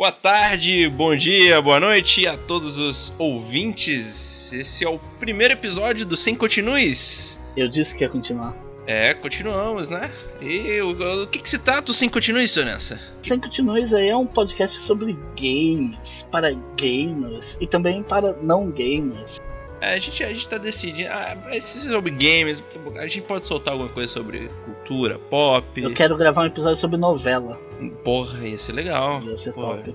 Boa tarde, bom dia, boa noite a todos os ouvintes. Esse é o primeiro episódio do Sem Continues. Eu disse que ia continuar. É, continuamos, né? E o, o que, que se trata o Sem Continues, Sonessa? Sem Continues é um podcast sobre games, para gamers e também para não gamers. É, a gente, a gente tá decidindo. Ah, se sobre games, a gente pode soltar alguma coisa sobre cultura, pop. Eu quero gravar um episódio sobre novela. Porra, ia ser legal. Ia ser Porra, top.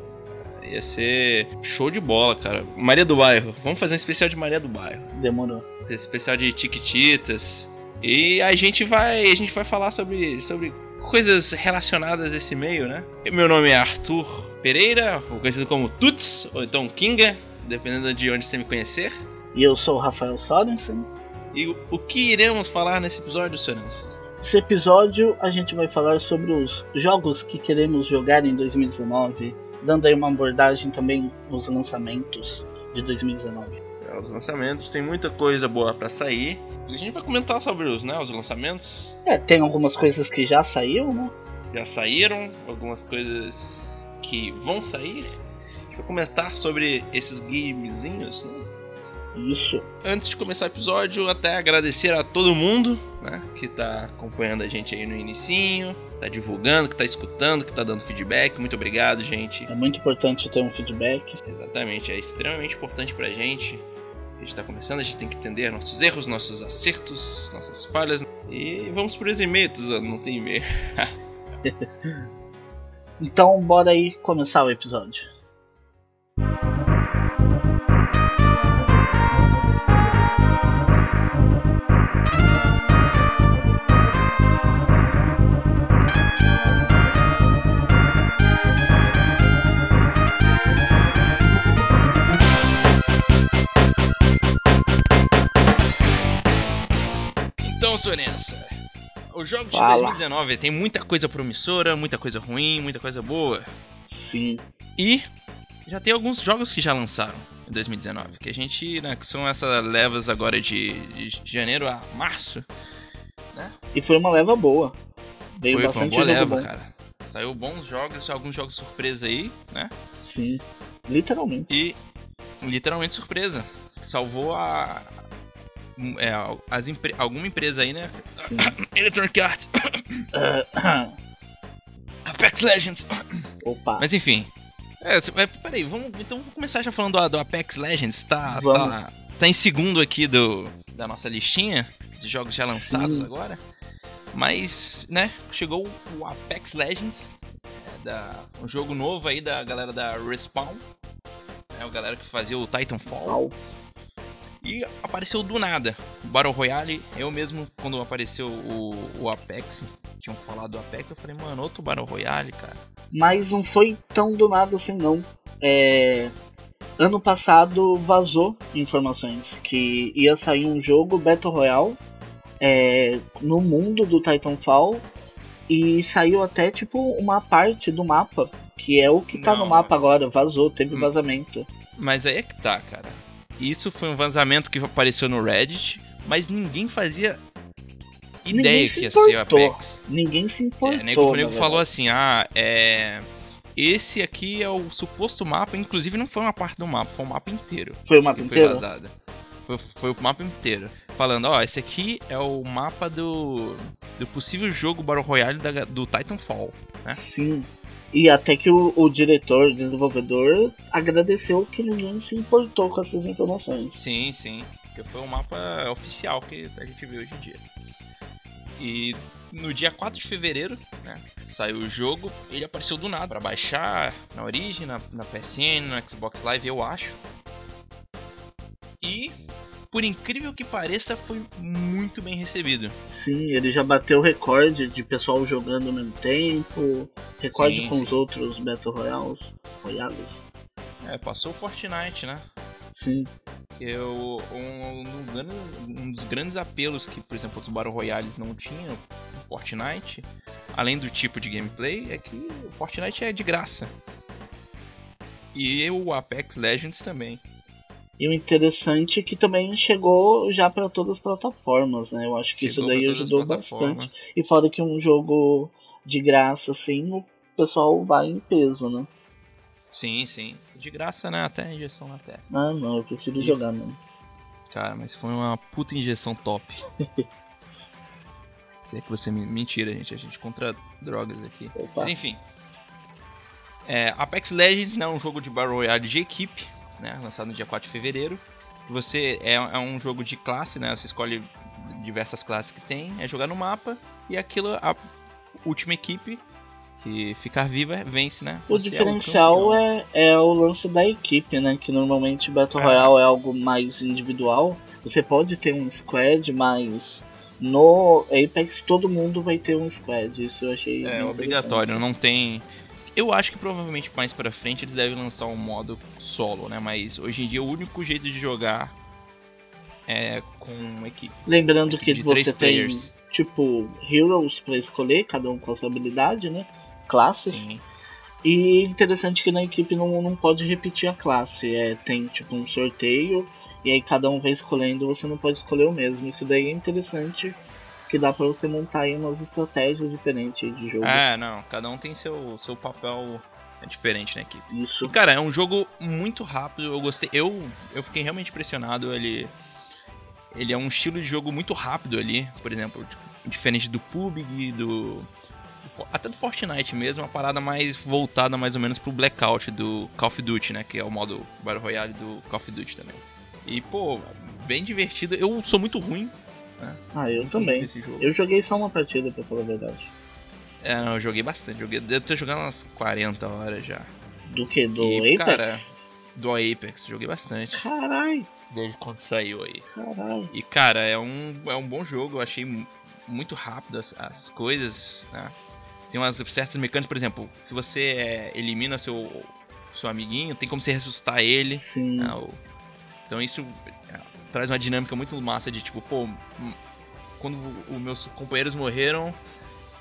Ia ser show de bola, cara. Maria do Bairro. Vamos fazer um especial de Maria do Bairro. Demorou. Esse especial de Tiquititas. E a gente vai, a gente vai falar sobre, sobre coisas relacionadas a esse meio, né? Meu nome é Arthur Pereira, conhecido como Tuts, ou então Kinga, dependendo de onde você me conhecer. E eu sou o Rafael Sorensen. E o, o que iremos falar nesse episódio, Sorensen? Nesse episódio a gente vai falar sobre os jogos que queremos jogar em 2019, dando aí uma abordagem também nos lançamentos de 2019. É, os lançamentos, tem muita coisa boa pra sair. A gente vai comentar sobre os, né, os lançamentos. É, tem algumas coisas que já saíram, né? Já saíram, algumas coisas que vão sair. A gente vai comentar sobre esses gamezinhos, né? Isso. Antes de começar o episódio, até agradecer a todo mundo, né, que tá acompanhando a gente aí no inicinho, tá divulgando, que tá escutando, que tá dando feedback. Muito obrigado, gente. É muito importante ter um feedback. Exatamente, é extremamente importante pra gente. A gente tá começando, a gente tem que entender nossos erros, nossos acertos, nossas falhas. E vamos pros e-mails, não tem e-mail. Então bora aí começar o episódio. Então, Sorença, os jogos de Fala. 2019 tem muita coisa promissora, muita coisa ruim, muita coisa boa. Sim. E já tem alguns jogos que já lançaram em 2019, que a gente, né, que são essas levas agora de, de janeiro a março. E foi uma leva boa. Veio Foi, foi uma boa leva, bom. cara. Saiu bons jogos, alguns jogos surpresa aí, né? Sim. Literalmente. E literalmente surpresa. Salvou a. É, as empre... alguma empresa aí, né? Sim. Electronic Arts, Apex Legends. Opa. Mas enfim. É, é, peraí, vamos, então vamos começar já falando do, do Apex Legends. Tá, tá, tá em segundo aqui do, da nossa listinha de jogos já lançados Sim. agora. Mas, né, chegou o Apex Legends, é, da, um jogo novo aí da galera da Respawn. É a galera que fazia o Titanfall. Au. E apareceu do nada. Battle Royale, eu mesmo, quando apareceu o, o Apex, tinham falado do Apex, eu falei, mano, outro Battle Royale, cara. Mas não foi tão do nada assim não. É, Ano passado vazou informações que ia sair um jogo Battle Royale é, no mundo do Titanfall e saiu até tipo uma parte do mapa, que é o que tá Não, no mapa agora, vazou, teve Hum. vazamento. Mas aí é que tá, cara. Isso foi um vazamento que apareceu no Reddit, mas ninguém fazia Ninguém ideia se que ia ser o importou. Apex. Ninguém se importou. É, nego, nego falou assim: ah, é. Esse aqui é o suposto mapa, inclusive não foi uma parte do mapa, foi o mapa inteiro Foi o mapa foi inteiro? vazada. Foi, foi o mapa inteiro. Falando, ó, esse aqui é o mapa do, do possível jogo Battle Royale da- do Titanfall. Sim. E até que o, o diretor, desenvolvedor, agradeceu que ninguém se importou com essas informações. Sim, sim. Porque foi um mapa oficial que a gente vê hoje em dia. E no dia 4 de fevereiro, né, saiu o jogo, ele apareceu do nada pra baixar na Origin, na, na PSN, no Xbox Live, eu acho. E, por incrível que pareça, foi muito bem recebido. Sim, ele já bateu recorde de pessoal jogando ao mesmo tempo, recorde Sim, com os sim. outros Battle Royales. Royales. É, passou o Fortnite, né? Sim, Que eu, um, um grande- um dos grandes apelos que, por exemplo, os Battle Royales não tinham no Fortnite, além do tipo de gameplay, é que o Fortnite é de graça. E o Apex Legends também. E o interessante é que também chegou já para todas as plataformas, né? Eu acho que Chegou isso daí ajudou bastante. E fora que um jogo de graça, assim, o pessoal vai em peso, né? Sim, sim. De graça, né? Até injeção na testa. Ah, não, eu prefiro jogar mesmo. Cara, mas foi uma puta injeção top. Se é que você me... Mentira, gente. A gente contra drogas aqui. Mas enfim. É, Apex Legends né, é um jogo de Battle Royale de equipe, né, lançado no dia 4 de fevereiro. Você é, é um jogo de classe, né? Você escolhe diversas classes que tem, é jogar no mapa e aquilo a última equipe que ficar viva vence, né? O Você diferencial campeão. é, é o lance da equipe, né? Que normalmente Battle É. Royale é algo mais individual. Você pode ter um squad, mas no Apex todo mundo vai ter um squad. Isso eu achei. É obrigatório, não tem. Eu acho que provavelmente mais pra frente eles devem lançar um modo solo, né? Mas hoje em dia o único jeito de jogar é com uma equipe. Lembrando que você tem tipo heroes pra escolher, cada um com a sua habilidade, né? Classes. Sim. E interessante que na equipe não, não pode repetir a classe. É, tem tipo um sorteio e aí cada um vai escolhendo, você não pode escolher o mesmo. Isso daí é interessante, que dá pra você montar aí umas estratégias diferentes de jogo. É, não, cada um tem seu, seu papel é diferente na equipe. Isso. E, cara, é um jogo muito rápido, eu gostei. Eu, eu fiquei realmente impressionado. Ele. Ele é um estilo de jogo muito rápido ali. Por exemplo, tipo, diferente do PUBG, do. Até do Fortnite mesmo, uma parada mais voltada mais ou menos pro Blackout do Call of Duty, né? Que é o modo Battle Royale do Call of Duty também. E, pô, bem divertido. Eu sou muito ruim. Né, Ah, eu também. Eu joguei só uma partida, pra falar a verdade. É, não, eu joguei bastante. Joguei, devo ter jogado umas 40 horas já. Do que? Do e, Apex? cara, do Apex, joguei bastante. Carai, Desde quando saiu aí. carai. E, cara, é um, é um bom jogo. Eu achei mu- muito rápido as, as coisas, né? Tem umas certas mecânicas, por exemplo, se você é, elimina seu, seu amiguinho, tem como você ressuscitar ele. Sim. né? Então isso traz uma dinâmica muito massa de tipo, pô, hum, quando os meus companheiros morreram,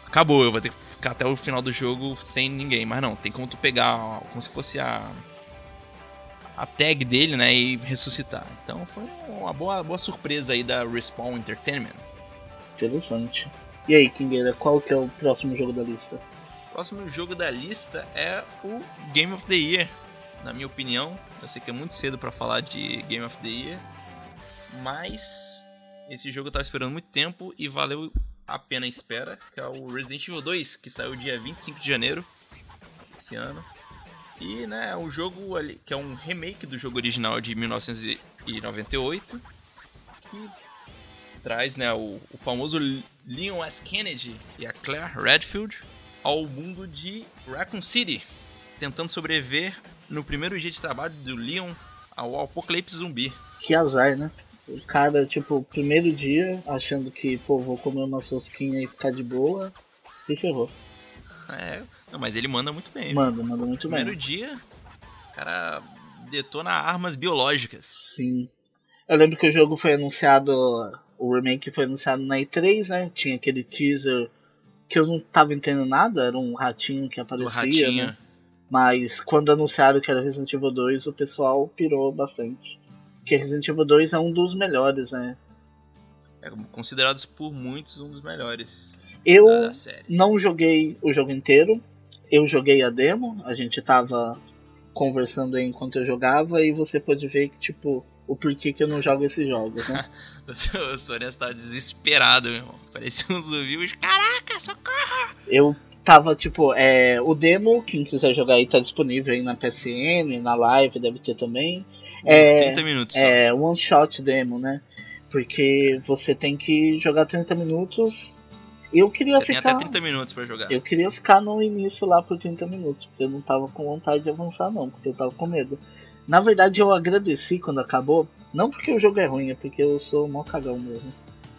acabou, eu vou ter que ficar até o final do jogo sem ninguém. Mas não, tem como tu pegar como se fosse a a tag dele, né, e ressuscitar. Então foi uma boa, boa surpresa aí da Respawn Entertainment. Interessante. E aí, Kingueira, qual que é o próximo jogo da lista? Próximo jogo da lista é o Game of the Year. Na minha opinião, eu sei que é muito cedo pra falar de Game of the Year, mas esse jogo eu tava esperando muito tempo e valeu a pena a espera, que é o Resident Evil 2, que saiu dia 25 de janeiro esse ano. E, né, o jogo ali, que é um remake do jogo original de 1998, que traz, né, o, o famoso Leon S. Kennedy e a Claire Redfield ao mundo de Raccoon City, tentando sobreviver no primeiro dia de trabalho do Leon ao apocalipse zumbi. Que azar, né? O cara, tipo, primeiro dia, achando que, pô, vou comer uma sosquinha e ficar de boa, e ferrou. É, não, mas ele manda muito bem. Manda, manda muito primeiro bem. dia, o cara detona armas biológicas. Sim. Eu lembro que o jogo foi anunciado, o remake foi anunciado na E3, né? Tinha aquele teaser que eu não tava entendendo nada, era um ratinho que aparecia, ratinho. né? Mas quando anunciaram que era Resident Evil 2, o pessoal pirou bastante. Porque Resident Evil 2 é um dos melhores, né? É considerados por muitos um dos melhores Eu não joguei o jogo inteiro, eu joguei a demo, a gente tava conversando aí enquanto eu jogava e você pode ver que, tipo, o porquê que eu não jogo esses jogos, né? O Sônia estava desesperado, meu irmão. Parecia um zumbi. mas, Caraca, socorro! Eu tava, tipo, é, o demo, quem quiser jogar aí tá disponível aí na PSN, na live, deve ter também. É, 30 minutos só. É one shot demo, né? Porque você tem que jogar 30 minutos. Eu queria Você tem ficar. até 30 minutos pra jogar. Eu queria ficar no início lá por 30 minutos, porque eu não tava com vontade de avançar não, porque eu tava com medo. Na verdade eu agradeci quando acabou, não porque o jogo é ruim, é porque eu sou mó cagão mesmo.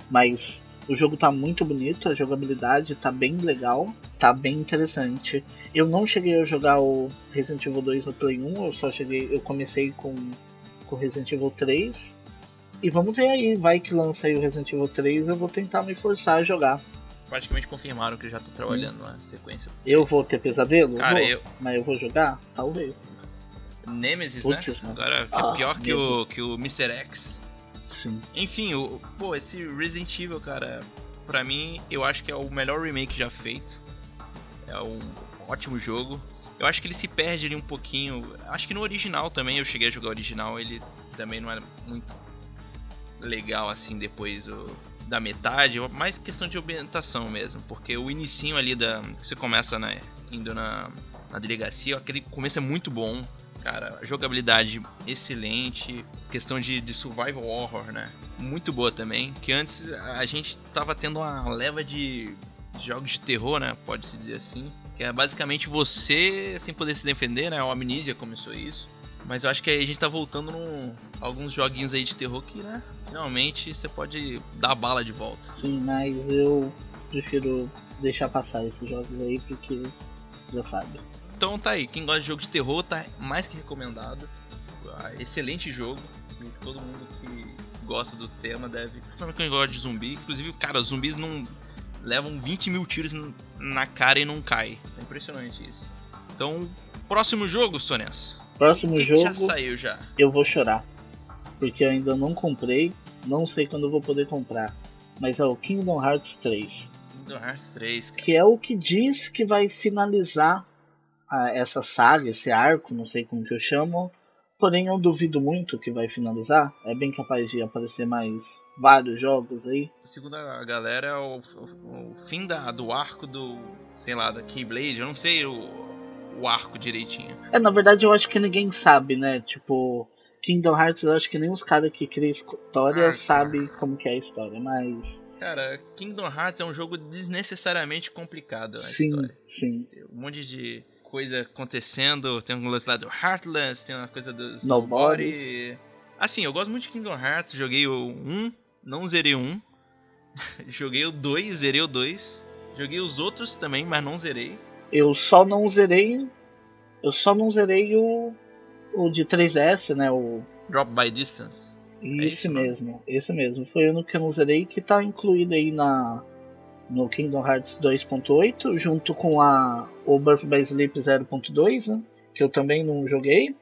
Mas o jogo tá muito bonito, a jogabilidade tá bem legal, tá bem interessante. Eu não cheguei a jogar o Resident Evil 2 no Play 1, eu só cheguei, eu comecei com com Resident Evil 3. E vamos ver aí, vai que lança aí o Resident Evil 3, eu vou tentar me forçar a jogar. Praticamente confirmaram que eu já tô trabalhando na sequência. Eu vou ter pesadelo? Cara, vou. eu. Mas eu vou jogar? Talvez. Nemesis, Putz, né? Agora é Ah, pior que o, que o Mr. X. Sim. Enfim, o, pô, esse Resident Evil, cara, pra mim, eu acho que é o melhor remake já feito. É um ótimo jogo. Eu acho que ele se perde ali um pouquinho. Acho que no original também, eu cheguei a jogar o original, ele também não era muito legal assim depois o, da metade, mais questão de ambientação mesmo, porque o inicinho ali da você começa né, indo na, na delegacia, aquele começo é muito bom, cara, jogabilidade excelente, questão de, de survival horror, né, muito boa também, que antes a gente tava tendo uma leva de jogos de terror, né, pode-se dizer assim, que é basicamente você sem poder se defender, né, o Amnesia começou isso, mas eu acho que aí a gente tá voltando num alguns joguinhos aí de terror que, né, finalmente você pode dar a bala de volta. Sim, mas eu prefiro deixar passar esses jogos aí porque já sabe. Então tá aí, quem gosta de jogo de terror tá mais que recomendado. Ah, excelente jogo. E todo mundo que gosta do tema deve. Principalmente quem gosta de zumbi. Inclusive, cara, zumbis não levam 20 mil tiros na cara e não cai. É impressionante isso. Então, próximo jogo, Sones. Próximo que jogo. já saiu já. Eu vou chorar. Porque eu ainda não comprei. Não sei quando eu vou poder comprar. Mas é o Kingdom Hearts 3. Kingdom Hearts 3, cara. Que é o que diz que vai finalizar a, essa saga, esse arco, não sei como que eu chamo. Porém, eu duvido muito que vai finalizar. É bem capaz de aparecer mais vários jogos aí. Segundo a galera, é o, o, o fim da, do arco do, sei lá, da Keyblade. Eu não sei o, o arco direitinho. É, na verdade, eu acho que ninguém sabe, né? Tipo, Kingdom Hearts, eu acho que nem os caras que criam história Ah, sabem como que é a história, mas. Cara, Kingdom Hearts é um jogo desnecessariamente complicado a sim, história. sim. Tem um monte de coisa acontecendo. Tem um lance lá do Heartless, tem uma coisa do. Nobody. Assim, eu gosto muito de Kingdom Hearts. Joguei o 1, não zerei 1. joguei o 2, zerei o 2. Joguei os outros também, mas não zerei. Eu só não zerei. Eu só não zerei o. O de 3DS, né? O. Drop by Distance. Esse isso, não? mesmo, esse mesmo. Foi o que eu não zerei que tá incluído aí na. No Kingdom Hearts 2.8, junto com a. O Birth by Sleep 0.2, né? Que eu também não joguei.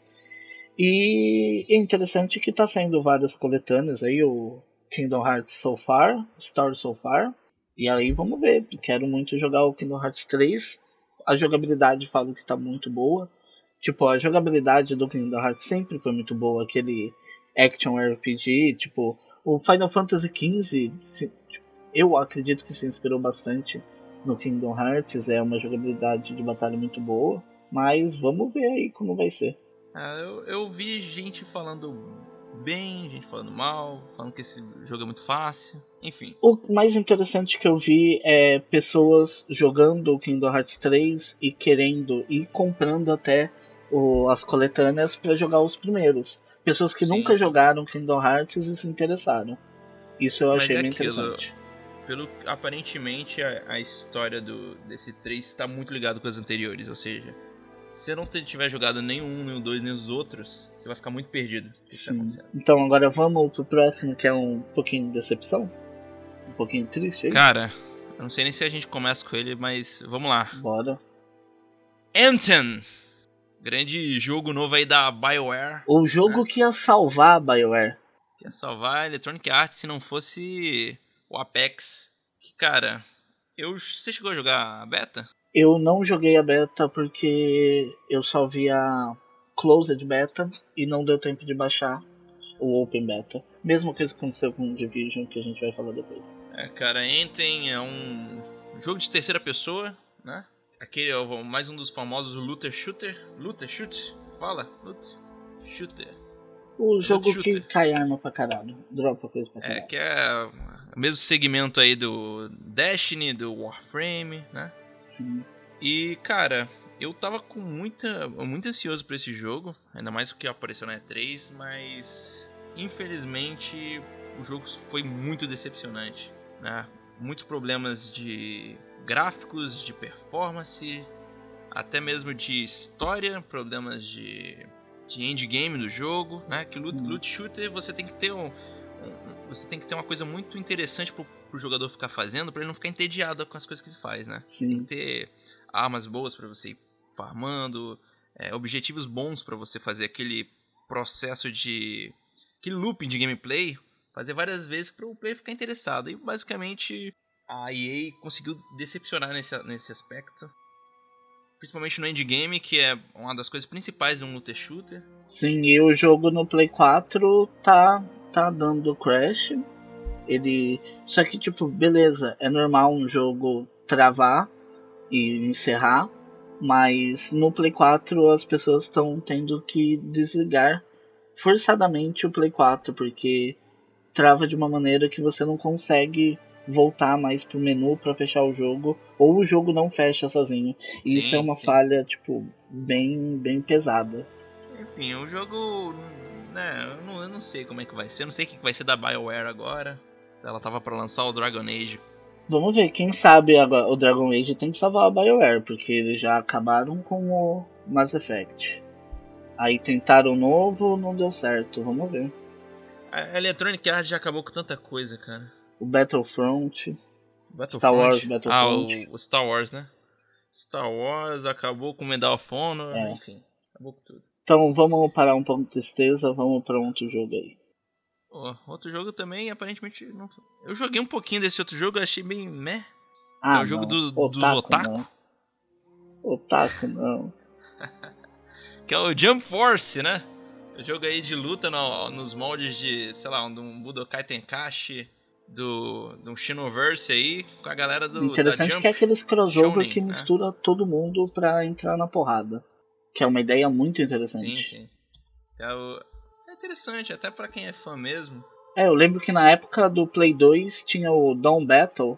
E é interessante que tá saindo várias coletâneas aí, o Kingdom Hearts So Far, Story So Far. E aí vamos ver. Quero muito jogar o Kingdom Hearts 3. A jogabilidade falo que tá muito boa. Tipo, a jogabilidade do Kingdom Hearts sempre foi muito boa. Aquele action RPG, tipo, o Final Fantasy XV, tipo, eu acredito que se inspirou bastante no Kingdom Hearts. É uma jogabilidade de batalha muito boa. Mas vamos ver aí como vai ser. Ah, eu, eu vi gente falando bem, gente falando mal, falando que esse jogo é muito fácil. Enfim. O mais interessante que eu vi é pessoas jogando o Kingdom Hearts 3 e querendo e comprando até o- as coletâneas para jogar os primeiros. Pessoas que Sim, nunca sim. jogaram Kingdom Hearts e se interessaram. Isso eu Mas achei é bem aquilo, interessante. Pelo aparentemente a, a história do desse 3 está muito ligado com as anteriores, ou seja, se você não tiver jogado nenhum, nem o 2, nem os outros, você vai ficar muito perdido. O que, que tá? Então agora vamos pro próximo que é um pouquinho de decepção. Um pouquinho triste aí. Cara, eu não sei nem se a gente começa com ele, mas vamos lá. Bora. Anthem! Grande jogo novo aí da BioWare. O jogo que ia salvar a BioWare. Que ia salvar a Electronic Arts se não fosse o Apex. Que, cara, eu, você chegou a jogar a beta? Eu não joguei a beta porque eu só vi a closed beta e não deu tempo de baixar o open beta. Mesma coisa que aconteceu com o Division que a gente vai falar depois. É, cara, Anthem é um jogo de terceira pessoa, né? Aquele é o- mais um dos famosos looter shooter. Looter shoot? Fala? Looter shooter. O jogo shooter. que cai arma pra caralho, dropa coisa pra É, caralho. que é o mesmo segmento aí do Destiny, do Warframe, né? Sim. E, cara, eu tava com muita. muito ansioso pra esse jogo, ainda mais porque apareceu na E3, mas infelizmente o jogo foi muito decepcionante, né? Muitos problemas de gráficos, de performance, até mesmo de história, problemas de, de endgame do jogo, né? Que loot, loot shooter você tem que ter um, um- você tem que ter uma coisa muito interessante pro, pro jogador ficar fazendo, pra ele não ficar entediado com as coisas que ele faz, né? Sim. ter armas boas pra você ir farmando, é, objetivos bons pra você fazer aquele processo de aquele looping de gameplay, fazer várias vezes para o player ficar interessado. E basicamente a EA conseguiu decepcionar nesse, nesse aspecto. Principalmente no endgame, que é uma das coisas principais de um looter shooter. Sim, e o jogo no Play 4 tá, tá dando crash. Ele. Só que, tipo, beleza, é normal um jogo travar e encerrar. Mas no Play 4 as pessoas estão tendo que desligar forçadamente o Play 4, porque trava de uma maneira que você não consegue voltar mais pro menu para fechar o jogo, ou o jogo não fecha sozinho. E Sim, isso é uma sim. falha, tipo, bem, bem pesada. Enfim, o jogo. Né, eu não, eu não sei como é que vai ser. Eu não sei o que vai ser da BioWare agora. Ela tava pra lançar o Dragon Age. Vamos ver, quem sabe agora o Dragon Age tem que salvar a BioWare, porque eles já acabaram com o Mass Effect. Aí tentaram o novo, não deu certo, vamos ver. A Electronic Arts já acabou com tanta coisa, cara. O Battlefront, Battlefront. Star Wars Ah, Battlefront. o, o Star Wars, né? Star Wars acabou com Medal of Honor, É. enfim. Acabou com tudo. Então vamos parar um pouco de tristeza, vamos para outro jogo aí. Ó, outro jogo também, aparentemente. Não... Eu joguei um pouquinho desse outro jogo, achei bem meh. Ah, É o jogo do- dos otaku? Não. Otaku não. Que é o Jump Force, né? O jogo aí de luta no- nos moldes de, sei lá, um Budokai Tenkaichi, do, do Shinoverse aí, com a galera do, Interessante Jump. que é aqueles crossover Shounen, que né? mistura todo mundo pra entrar na porrada. Que é uma ideia muito Sim, interessante. sim. É, o- interessante, até pra quem é fã mesmo. É, eu lembro que na época do Play 2 tinha o Dawn Battle,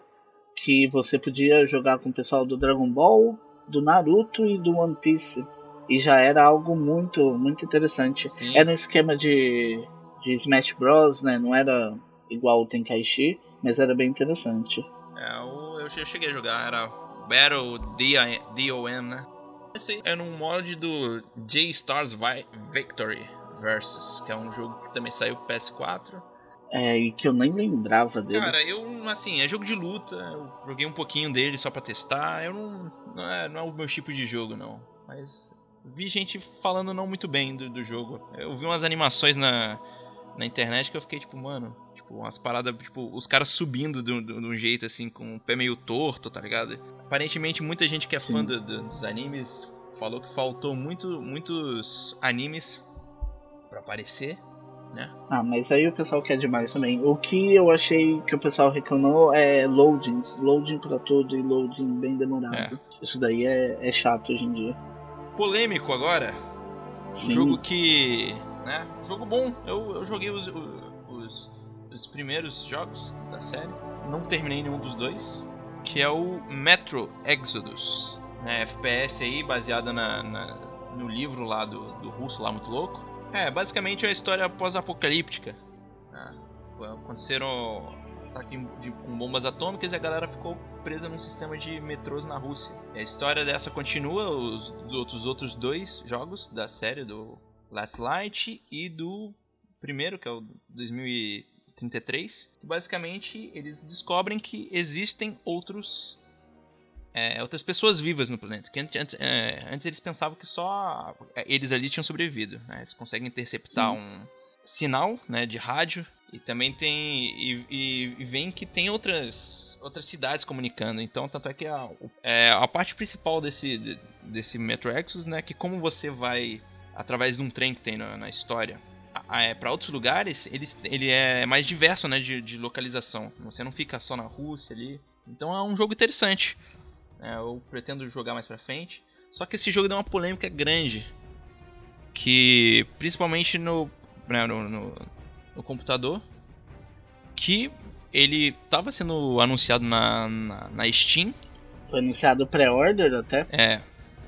que você podia jogar com o pessoal do Dragon Ball, do Naruto e do One Piece. E já era algo muito, muito interessante. Sim. Era um esquema de, de Smash Bros, né? Não era igual o Tenkaichi, mas era bem interessante. É, eu eu cheguei a jogar, era Battle DOM, né? Esse é num mod do J-Stars Vi- Victory Versus, que é um jogo que também saiu pro PS4. É, e que eu nem lembrava dele. Cara, eu, assim, é jogo de luta, eu joguei um pouquinho dele só pra testar, eu não, não, é, não é o meu tipo de jogo, não. Mas vi gente falando não muito bem do, do jogo. Eu vi umas animações na, na internet que eu fiquei tipo, mano, tipo, umas paradas, tipo, os caras subindo de um- de um jeito, assim, com o pé meio torto, tá ligado? Aparentemente, muita gente que é fã do- do- dos animes falou que faltou muito, muitos animes pra aparecer, né? Ah, mas aí o pessoal quer demais também. O que eu achei que o pessoal reclamou é loadings. Loading pra tudo e loading bem demorado. Isso daí é, é chato hoje em dia. Polêmico agora, Um Sim. jogo que. né? Um jogo bom. Eu, eu joguei os, os, os primeiros jogos da série. Não terminei nenhum dos dois. Que é o Metro Exodus. Né, FPS aí, baseado na, na- no livro lá do, do russo lá muito louco. É, basicamente é uma história pós-apocalíptica. né? Aconteceram ataque com bombas atômicas e a galera ficou presa num sistema de metrôs na Rússia. E a história dessa continua, os outros, outros dois jogos da série, do Last Light e do primeiro, que é o 2033. Que basicamente eles descobrem que existem outros. É, outras pessoas vivas no planeta. Que antes, é, antes eles pensavam que só eles ali tinham sobrevivido. né? Eles conseguem interceptar Sim. um sinal né, de rádio e também tem. E, e, e vem que tem outras, outras cidades comunicando. Então, tanto é que a, é, a parte principal desse, de- desse Metro Exodus, né? Que como você vai através de um trem que tem na, na história. É, para outros lugares, eles, ele é mais diverso né, de, de localização. Você não fica só na Rússia ali. Então é um jogo interessante. Né, eu pretendo jogar mais pra frente. Só que esse jogo deu uma polêmica grande. Que principalmente no, né, no, no, no computador. Que ele estava sendo anunciado na, na, na Steam. Foi anunciado pré-order até. É.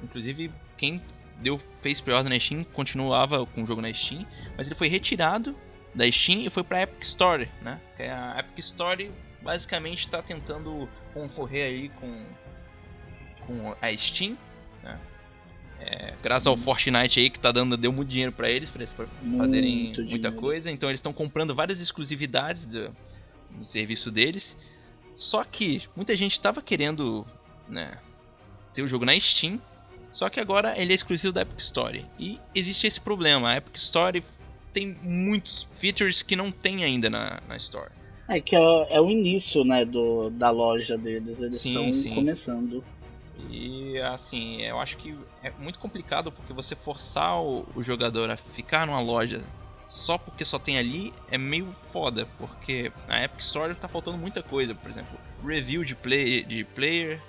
Inclusive, quem deu, fez pre-order na Steam continuava com o jogo na Steam. Mas ele foi retirado da Steam e foi pra Epic Store, né? Que a Epic Store basicamente está tentando concorrer aí com, com a Steam, né? É, graças ao Fortnite aí que tá dando, deu muito dinheiro pra eles, pra eles fazerem Muito muita dinheiro. coisa. Então eles estão comprando várias exclusividades do, do serviço deles. Só que muita gente estava querendo né, ter o jogo na Steam. Só que agora ele é exclusivo da Epic Store. E existe esse problema. A Epic Store tem muitos features que não tem ainda na, na Store. É que é, é o início, né, do, da loja deles. Eles Sim, estão sim. começando. E assim, eu acho que é muito complicado porque você forçar o, o jogador a ficar numa loja só porque só tem ali é meio foda, porque na Epic Store tá faltando muita coisa, por exemplo, review de, play, de player,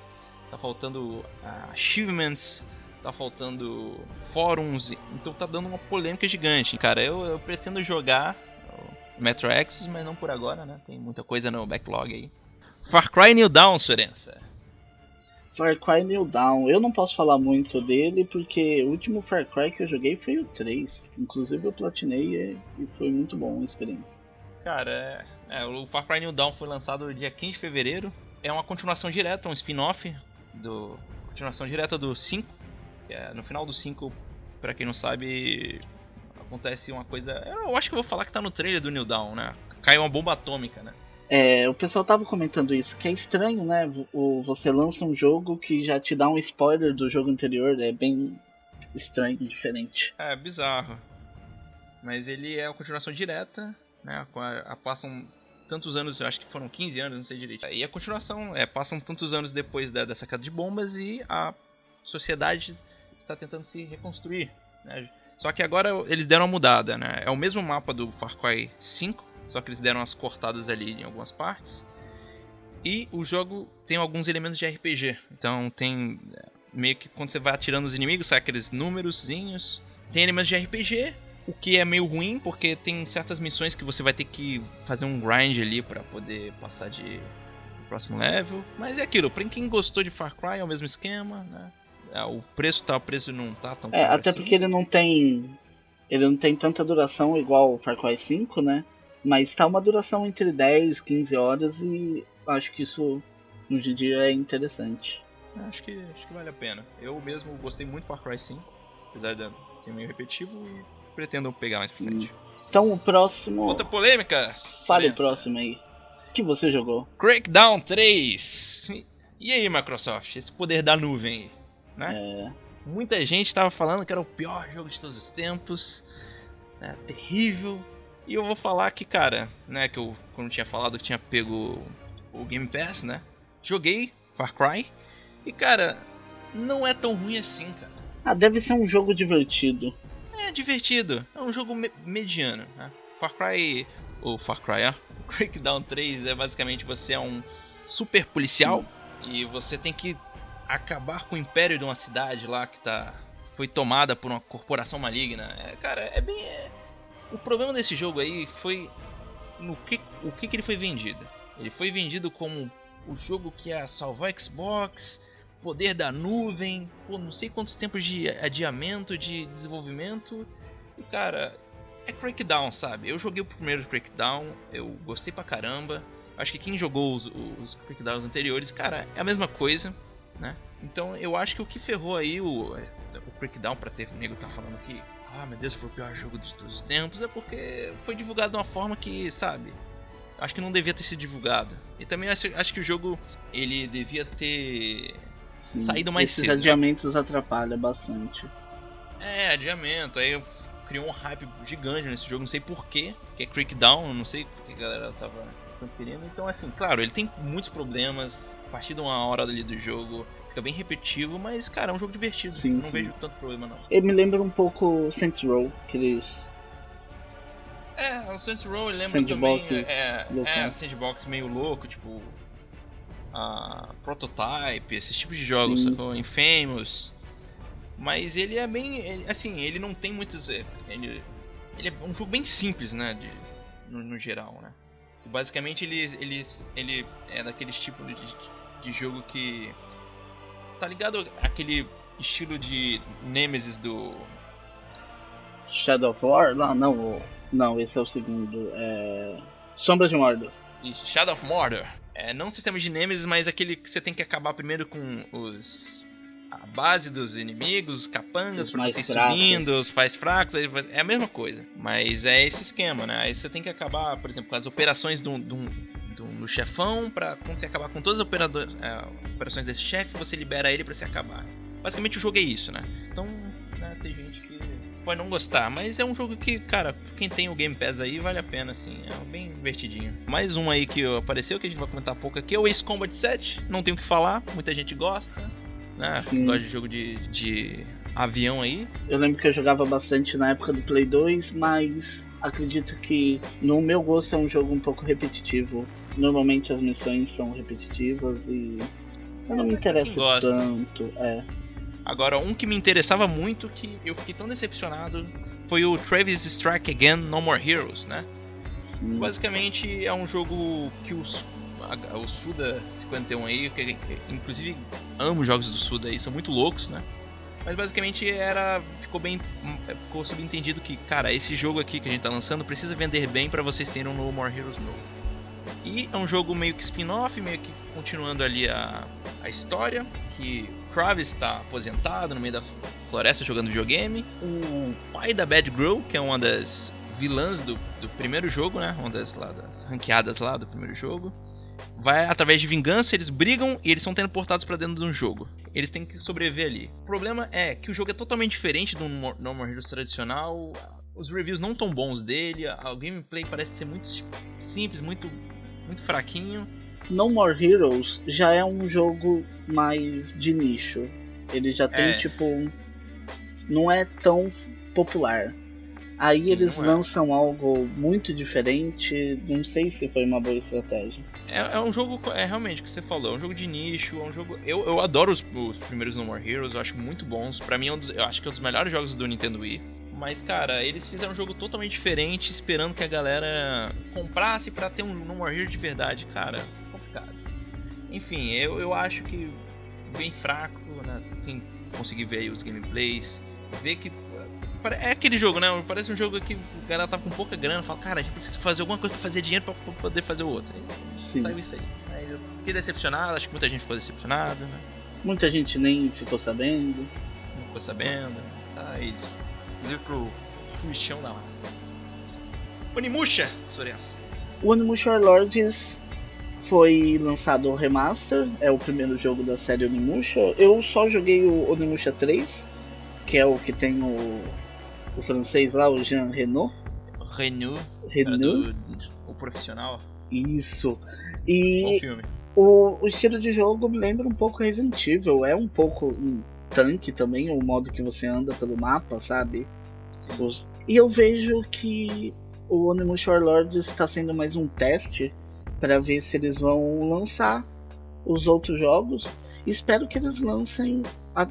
tá faltando uh, achievements, tá faltando fóruns, então tá dando uma polêmica gigante. Cara, eu, eu pretendo jogar Metro Exodus, mas não por agora, né? Tem muita coisa no backlog aí. Far Cry New Dawn, Sorensa. Far Cry New Dawn. Eu não posso falar muito dele porque o último Far Cry que eu joguei foi o 3. Inclusive eu platinei e foi muito bom a experiência. Cara, é, é, o Far Cry New Dawn foi lançado dia 15 de fevereiro. É uma continuação direta, um spin-off do continuação direta do 5. É, no final do 5, para quem não sabe, acontece uma coisa. Eu acho que eu vou falar que tá no trailer do New Dawn, né? Caiu uma bomba atômica, né? É, o pessoal tava comentando isso, que é estranho, né? O, você lança um jogo que já te dá um spoiler do jogo anterior, é bem estranho, diferente. É, bizarro. Mas ele é uma continuação direta, né? A, a, passam tantos anos, eu acho que foram 15 anos, não sei direito. E a continuação, é, passam tantos anos depois da, dessa queda de bombas e a sociedade está tentando se reconstruir. Né? Só que agora eles deram uma mudada, né? É o mesmo mapa do Far Cry 5, só que eles deram umas cortadas ali em algumas partes. E o jogo tem alguns elementos de RPG. Então tem é, meio que quando você vai atirando os inimigos, sai aqueles númerozinhos. Tem elementos de RPG, o que é meio ruim, porque tem certas missões que você vai ter que fazer um grind ali para poder passar de próximo level. Mas é aquilo, pra quem gostou de Far Cry é o mesmo esquema, né? É, o preço tá, o preço não tá tão É, até assim. porque ele não tem. Ele não tem tanta duração igual o Far Cry 5, né? Mas tá uma duração entre 10, 15 horas e acho que isso hoje em dia é interessante. Acho que, acho que vale a pena. Eu mesmo gostei muito do Far Cry 5, apesar de ser meio repetitivo e pretendo pegar mais pra frente. Então o próximo. Outra polêmica! Fale o próximo aí. que você jogou? Crackdown 3! E aí, Microsoft? Esse poder da nuvem né? É. Muita gente tava falando que era o pior jogo de todos os tempos, né? terrível. E eu vou falar que, cara, né, que eu quando tinha falado que tinha pego o Game Pass, né? Joguei Far Cry e, cara, não é tão ruim assim, cara. Ah, deve ser um jogo divertido. É divertido, é um jogo me mediano, né? Far Cry, ou Far Cry, ó, Crackdown 3 é basicamente você é um super policial Sim. e você tem que acabar com o império de uma cidade lá que tá foi tomada por uma corporação maligna. É, cara, é bem é... o problema desse jogo aí foi no que o que, que ele foi vendido. Ele foi vendido como o jogo que ia salvar Xbox, poder da nuvem, pô, não sei quantos tempos de adiamento, de desenvolvimento. E cara, é Crackdown, sabe? Eu joguei o primeiro Crackdown, eu gostei pra caramba. Acho que quem jogou os, os Crackdowns anteriores, cara, é a mesma coisa né? Então eu acho que o que ferrou aí o, o Crackdown pra ter o nego tá falando que ah meu Deus, foi o pior jogo de todos os tempos, é porque foi divulgado de uma forma que, sabe, acho que não devia ter sido divulgado. E também acho, acho que o jogo ele devia ter Sim, saído mais esses cedo. Esses adiamentos atrapalham bastante. É, adiamento. Aí criou um hype gigante nesse jogo, não sei porquê, que é Crackdown, não sei porque a galera tava querendo. Então, assim, claro, ele tem muitos problemas. A partir de uma hora ali do jogo fica bem repetitivo, mas, cara, é um jogo divertido. Sim, não sim. vejo tanto problema, não. Ele me lembra um pouco Saints Row, aqueles. É, o Saints Row lembra Sandbox também. É, é, é, Sandbox meio louco, tipo. Uh, Prototype, esses tipos de jogos, sacou? Infamous. Mas ele é bem. Ele, assim, ele não tem muitos. É, ele, ele é um jogo bem simples, né? De, no, no geral, né? Basicamente ele, ele, ele é daqueles tipos de, de jogo que. Tá ligado aquele estilo de Nemesis do. Shadow of War? Não, não, não, esse é o segundo. É... Sombras de Mordor. Shadow of Mordor. É, não sistema de Nemesis, mas aquele que você tem que acabar primeiro com os a base dos inimigos, os capangas, para você ir subindo, os faz fracos, é a mesma coisa. Mas é esse esquema, né? Aí você tem que acabar, por exemplo, com as operações do, do, do, do chefão, para quando você acabar com todas as é, operações desse chefe, você libera ele para se acabar. Basicamente o jogo é isso, né? Então, né, tem gente que pode não gostar, mas é um jogo que, cara, quem tem o Game Pass aí vale a pena, assim, é bem divertidinho. Mais um aí que apareceu, que a gente vai comentar pouco aqui, é o Ace Combat 7, não tenho o que falar, muita gente gosta, né? Sim. Gosta de jogo de, de avião aí. Eu lembro que eu jogava bastante na época do Play 2, mas acredito que no meu gosto é um jogo um pouco repetitivo. Normalmente as missões são repetitivas e eu não me pra quem interesso tanto. É. Agora, um que me interessava muito, que eu fiquei tão decepcionado, foi o Travis Strike Again No More Heroes, né? sim. Basicamente é um jogo que os, a- o Suda 51 aí, que, que- inclusive amo os jogos do Suda aí, são muito loucos, né? Mas basicamente era. Ficou bem. Ficou subentendido que, cara, esse jogo aqui que a gente tá lançando precisa vender bem pra vocês terem um No More Heroes novo. E é um jogo meio que spin-off, meio que continuando ali a, a história, que Travis tá aposentado no meio da floresta jogando videogame. O pai da Bad Girl, que é uma das vilãs do, do primeiro jogo, né? Uma das, lá, das ranqueadas lá do primeiro jogo. Vai através de vingança, eles brigam e eles são teleportados pra dentro de um jogo. Eles têm que sobreviver ali. O problema é que o jogo é totalmente diferente do No More Heroes tradicional. Os reviews não tão bons dele, o gameplay parece ser muito simples, muito, muito fraquinho. No More Heroes já é um jogo mais de nicho. Ele já tem É. tipo. Não é tão popular. Aí Sim, eles é. lançam algo muito diferente. Não sei se foi uma boa estratégia. É, é um jogo, é realmente o que você falou, é um jogo de nicho, é um jogo. Eu, eu adoro os, os primeiros No More Heroes, eu acho muito bons. Pra mim, é um dos- eu acho que é um dos melhores jogos do Nintendo Wii. Mas, cara, eles fizeram um jogo totalmente diferente, esperando que a galera comprasse pra ter um No More Hero de verdade. Cara, complicado. Enfim, eu, eu acho que bem fraco, né? Quem conseguir ver aí os gameplays, ver que. É aquele jogo, né? Parece um jogo que a galera tá com pouca grana, fala, cara, a gente precisa fazer alguma coisa pra fazer dinheiro pra poder fazer o outro. Aí Sim. saiu isso aí. Aí eu fiquei decepcionado, acho que muita gente ficou decepcionada, né? Muita gente nem ficou sabendo. Não ficou sabendo. Tá isso. Inclusive pro fuixão da massa. Onimusha, Sorensa. O Onimusha Lords foi lançado o remaster, é o primeiro jogo da série Onimusha. Eu só joguei o Onimusha 3, que é o que tem o, o francês lá, o Jean Renault. Renew, Renault. do, o profissional. Isso. E o, o estilo de jogo me lembra um pouco Resident Evil. É um pouco um tanque também, o modo que você anda pelo mapa, sabe? Os- E eu vejo que o Onimusha Warlords está sendo mais um teste para ver se eles vão lançar os outros jogos. Espero que eles lancem, a-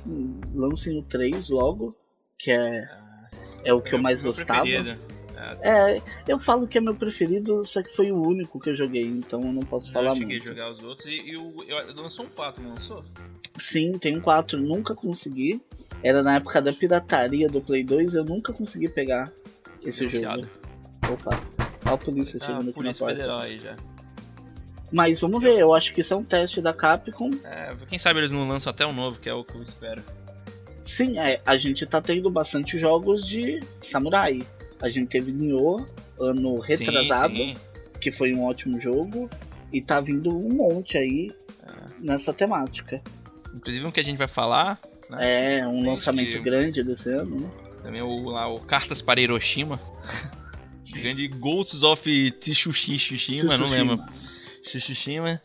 lancem o 3 logo, que é Ah, sim. É o que eu mais meu gostava. preferido. É, eu falo que é meu preferido, só que foi o único que eu joguei, então eu não posso Eu falar cheguei muito. a jogar os outros e, e o, eu, lançou um 4, não lançou? Sim, tem um 4, nunca consegui. Era na época da pirataria do Play 2, eu nunca consegui pegar esse Denunciado. jogo. Opa, olha a polícia Ah, chegando aqui na porta. Federal aí já. Mas vamos ver, eu acho que isso é um teste da Capcom. É, quem sabe eles não lançam até um novo, que é o que eu espero. Sim, é, a gente tá tendo bastante jogos de samurai. A gente teve Nioh ano retrasado, Sim, sim. que foi um ótimo jogo. E tá vindo um monte aí É. nessa temática. Inclusive um que a gente vai falar, né? É, um lançamento que- grande desse ano, né? Também o, lá, o Cartas para Hiroshima. Grande Ghosts of Tsushima, não lembro. Tsushima.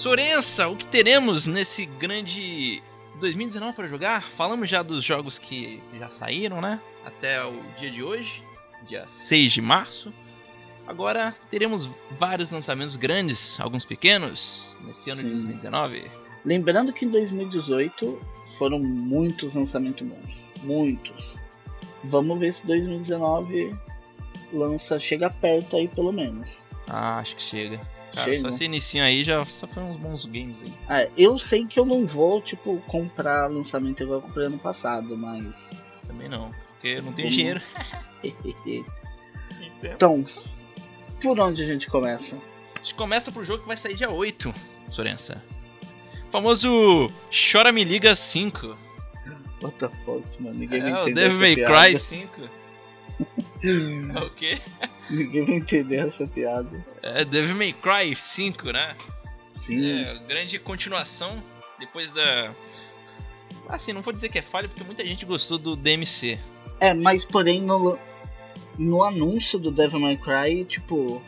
Sorensa, o que teremos nesse grande 2019 para jogar? Falamos já dos jogos que já saíram, né? Até o dia de hoje, dia 6 de março. Agora teremos vários lançamentos grandes, alguns pequenos, nesse ano de Sim. 2019. Lembrando que em 2018 foram muitos lançamentos bons. Muitos. Vamos ver se 2019 lança, chega perto aí pelo menos. Ah, acho que chega. Cara, Chega. só se inicia aí já só foi uns bons games aí. Ah, eu sei que eu não vou, tipo, comprar lançamento igual eu comprei ano passado, mas. Também não, porque eu não tenho Vamos- dinheiro. então, por onde a gente começa? A gente começa pro jogo que vai sair dia 8, Sorensa. Famoso Chora Me Liga 5. What the fuck, mano? Ninguém É, o entender Devil May. Cry 5. É o quê? Ninguém vai entender essa piada. É Devil May Cry 5, né? Sim. É, grande continuação Depois da. Assim, não vou dizer que é falha, porque muita gente gostou do DMC. É, mas porém no, no anúncio do Devil May Cry, tipo,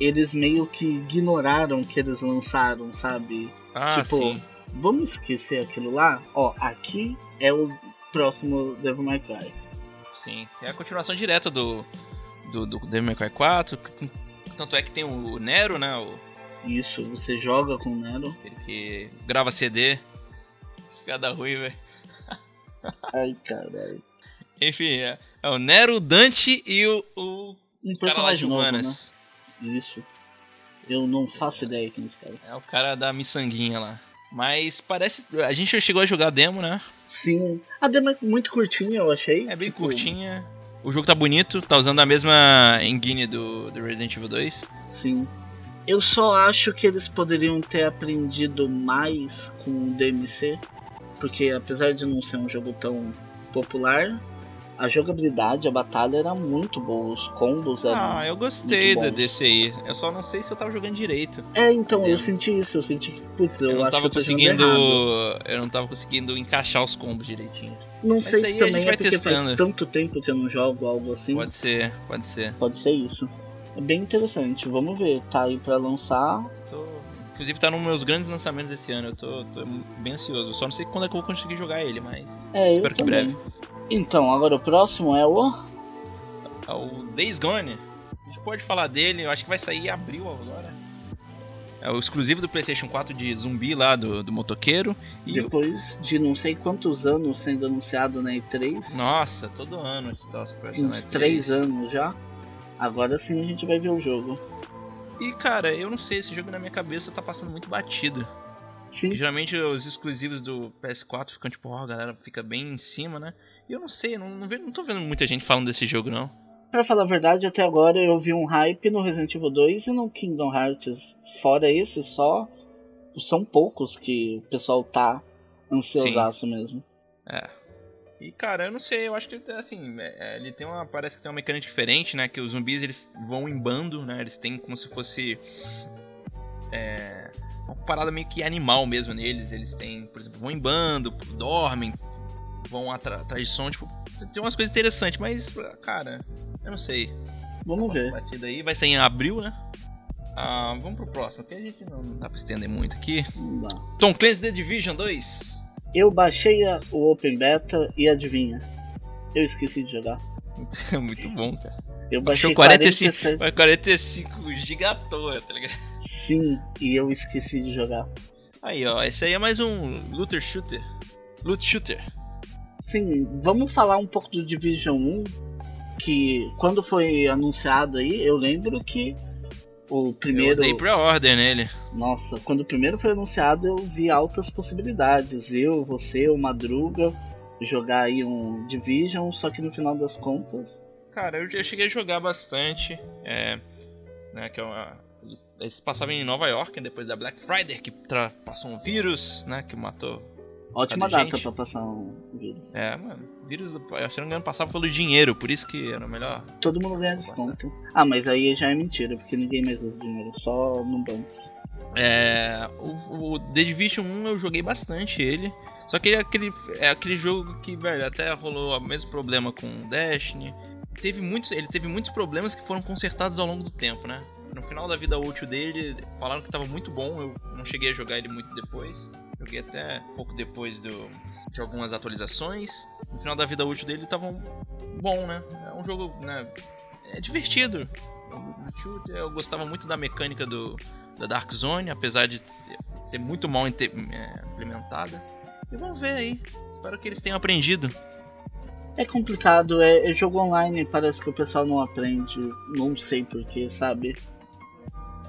eles meio que ignoraram que eles lançaram, sabe? Ah, tipo, sim. vamos esquecer aquilo lá? Ó, aqui é o próximo Devil May Cry. Sim. É a continuação direta do, do, do Devil May Cry 4. Tanto é que tem o Nero, né? O, Isso, você joga com o Nero. ele que grava CD. Piada ruim, velho. Ai, caralho. Enfim, é, é o Nero, o Dante e o, o Um cara lá de personagem novo, né? Isso. Eu não faço ideia quem está. É o cara da miçanguinha lá. Mas parece. A gente já chegou a jogar a demo, né? Sim. A demo é muito curtinha, eu achei. É bem Tipo, curtinha. O jogo tá bonito, tá usando a mesma engine do, do Resident Evil 2. Sim. Eu só acho que eles poderiam ter aprendido mais com o DMC, porque apesar de não ser um jogo tão popular, a jogabilidade, a batalha era muito boa, os combos eram. Ah, eu gostei desse aí. Eu só não sei se eu tava jogando direito. É, então eu Demo. senti isso, eu senti que, putz, eu, Eu, não acho tava que eu conseguindo. Eu não tava conseguindo encaixar os combos direitinho. Não Mas sei aí se a também gente vai é porque testando. faz tanto tempo que eu não jogo algo assim. Pode ser, pode ser. Pode ser isso. É bem interessante, vamos ver. Tá aí pra lançar. Tô- Inclusive tá nos meus grandes lançamentos desse ano. Eu tô, tô bem ansioso. Só não sei quando é que eu vou conseguir jogar ele, mas. É, Espero que também. breve. Então, agora o próximo é o. É o Days Gone. A gente pode falar dele, eu acho que vai sair em abril agora. É o exclusivo do PlayStation 4 de zumbi lá do, do motoqueiro. E Depois de não sei quantos anos sendo anunciado na E3, Nossa, todo ano esse troço aparece na uns E3. 3 anos já. Agora sim a gente vai ver o jogo. E cara, eu não sei, esse jogo na minha cabeça tá passando muito batido. Sim, geralmente os exclusivos do PS4 ficam tipo, ó, a galera fica bem em cima, né? Eu não sei, não, não, não tô vendo muita gente falando desse jogo, não. pra falar a verdade, até agora eu vi um hype no Resident Evil 2 e no Kingdom Hearts. Fora esse, só são poucos que o pessoal tá ansiosaço mesmo. É. E cara, eu não sei, eu acho que assim, é, ele tem uma. Parece que tem uma mecânica diferente, né? Que os zumbis eles vão em bando, né? Eles têm como se fosse. É. Uma parada meio que animal mesmo neles. Eles têm, por exemplo, vão em bando, dormem, vão atrás de som, tipo. Tem umas coisas interessantes, mas, cara, eu não sei. Vamos ver. batida aí vai sair em abril, né? Ah, vamos pro próximo, que a gente não dá pra estender muito aqui. Tom Clancy The Division 2. Eu baixei a- o Open Beta e adivinha? Eu esqueci de jogar. muito bom, cara. Eu Baixou baixei 45, 47 vai 45 GB à toa, tá ligado? Sim, e eu esqueci de jogar. Aí, ó, esse aí é mais um looter shooter. Loot shooter. Sim, vamos falar um pouco do Division 1, que quando foi anunciado aí, eu lembro que o primeiro. Eu dei pre-order nele. Nossa, quando o primeiro foi anunciado eu vi altas possibilidades. Eu, você, o Madruga, jogar aí um Division, só que no final das contas. Cara, eu, eu cheguei a jogar bastante. É. Né, que é uma, eles, eles passavam em Nova York depois da Black Friday, que tra- passou um vírus, né? Que matou. Ótima data gente? pra passar um vírus. É, mano. Vírus, se não me engano, passava pelo dinheiro, por isso que era o melhor. Todo mundo ganha desconto. Ah, mas aí já é mentira, porque ninguém mais usa dinheiro, só no banco. É, o, o The Division 1 eu joguei bastante ele. Só que ele é aquele, é aquele jogo que, velho, até rolou o mesmo problema com o Destiny. Teve muitos, ele teve muitos problemas que foram consertados ao longo do tempo, né? No final da vida útil dele, falaram que tava muito bom. Eu não cheguei a jogar ele muito depois. Joguei até pouco depois do, de algumas atualizações. No final da vida útil dele tava bom, né? É um jogo, né? É divertido. Shooter, Eu gostava muito da mecânica do, da Dark Zone, apesar de ser- ser muito mal é, implementada. E vamos ver aí. Espero que eles tenham aprendido. É complicado, é, é jogo online, parece que o pessoal não aprende, não sei porquê, sabe?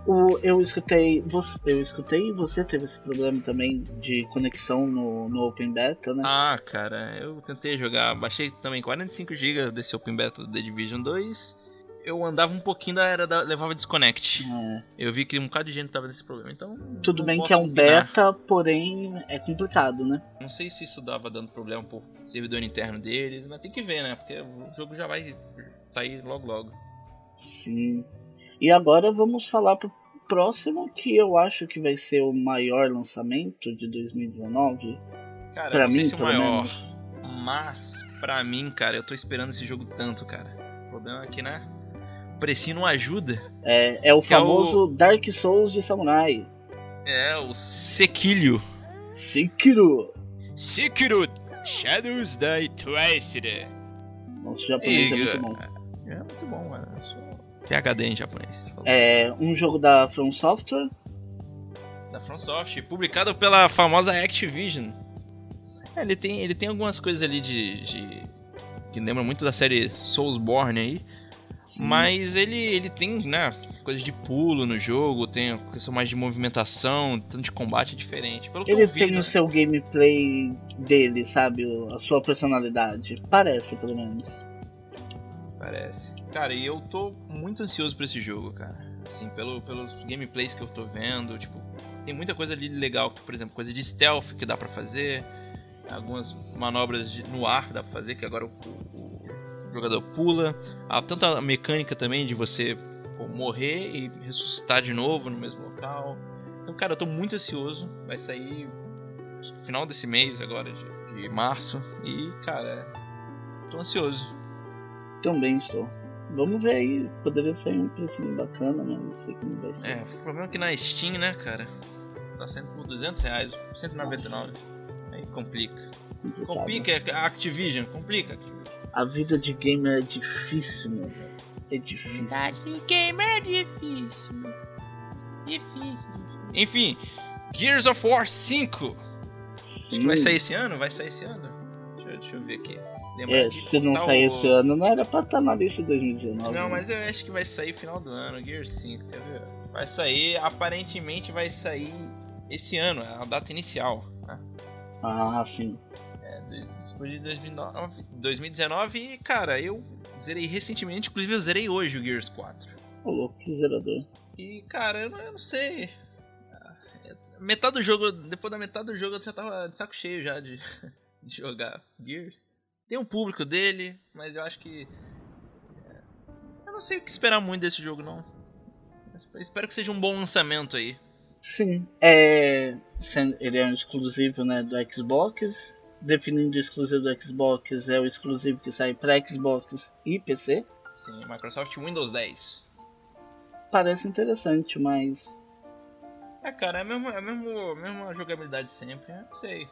O, eu escutei, você, eu escutei e você teve esse problema também de conexão no, no Open Beta, né? Ah, cara, eu tentei jogar, baixei também 45 GB desse Open Beta do The Division 2. Eu andava um pouquinho da era da levava desconnect. É, Eu vi que um bocado de gente tava nesse problema, então. tudo bem que é um beta, porém é complicado, né? Não sei se isso dava dando problema por servidor interno deles, mas tem que ver, né? Porque o jogo já vai sair logo logo. Sim. E agora vamos falar pro próximo que eu acho que vai ser o maior lançamento de 2019. Cara, Pra não sei mim, se é o maior, menos. mas pra mim, cara, eu tô esperando esse jogo tanto, cara. O problema é que, né? O precinho não ajuda. É, é o Que é o- famoso Dark Souls de Samurai. É, o Sekilho. Sekiro. Sekiro Shadows Die Twice. Nosso japonês é Ih, muito bom. É muito bom, mano. PHD em japonês. É um jogo da From Software. Da FromSoft, publicado pela famosa Activision. É, ele tem, ele tem algumas coisas ali de, de- que lembram muito da série Soulsborne aí, mas ele, ele tem, né, coisas de pulo no jogo, tem questão mais de movimentação, tanto de combate diferente. Pelo Ele vi, tem né? o seu gameplay dele, sabe? A sua personalidade. Parece, pelo menos. Parece. Cara, e eu tô muito ansioso pra esse jogo, cara. Assim, pelo, pelos gameplays que eu tô vendo, tipo, tem muita coisa ali legal, por exemplo, coisa de stealth que dá pra fazer, algumas manobras de- no ar que dá pra fazer, que agora o, o- o jogador pula. Há tanta mecânica também de você pô, morrer e ressuscitar de novo no mesmo local. Então, cara, eu tô muito ansioso. Vai sair no final desse mês agora, de, de março. E, cara, tô ansioso. Também estou. Vamos ver aí. Poderia sair um precinho bacana, mas eu sei que não vai ser. É, o problema é que na Steam, né, cara, tá sendo por 200 reais, 199. Aí complica. complicado. Complica é a Activision, complica. A vida de gamer é difícil, meu velho. É difícil. gamer é difícil. Difícil. Enfim, Gears of War 5. Acho que vai sair esse ano? Vai sair esse ano? Deixa, eu- deixa eu ver aqui. Lembrar É, se não contar sair o- esse ano, não era pra estar na lista de 2019. Não, né? mas eu acho que vai sair final do ano, Gears 5, quer ver? Vai sair, aparentemente vai sair esse ano, é a data inicial. né? Ah, sim. de- depois de 2009, 2019 e, cara, eu zerei recentemente, inclusive eu zerei hoje o Gears 4. Ô louco, que zerador. E, cara, eu não, eu não sei. É- Metade do jogo, depois da metade do jogo eu já tava de saco cheio já de, de jogar Gears. Tem um público dele, mas eu acho que. é, eu não sei o que esperar muito desse jogo, não. Eu espero que seja um bom lançamento aí. Sim, é. Ele é um exclusivo né, do Xbox. Definindo o exclusivo do Xbox, é o exclusivo que sai para Xbox e PC. Sim, Microsoft Windows 10. Parece interessante, mas. É, cara, é a mesma, é a mesma, a mesma jogabilidade sempre, né? Não sei.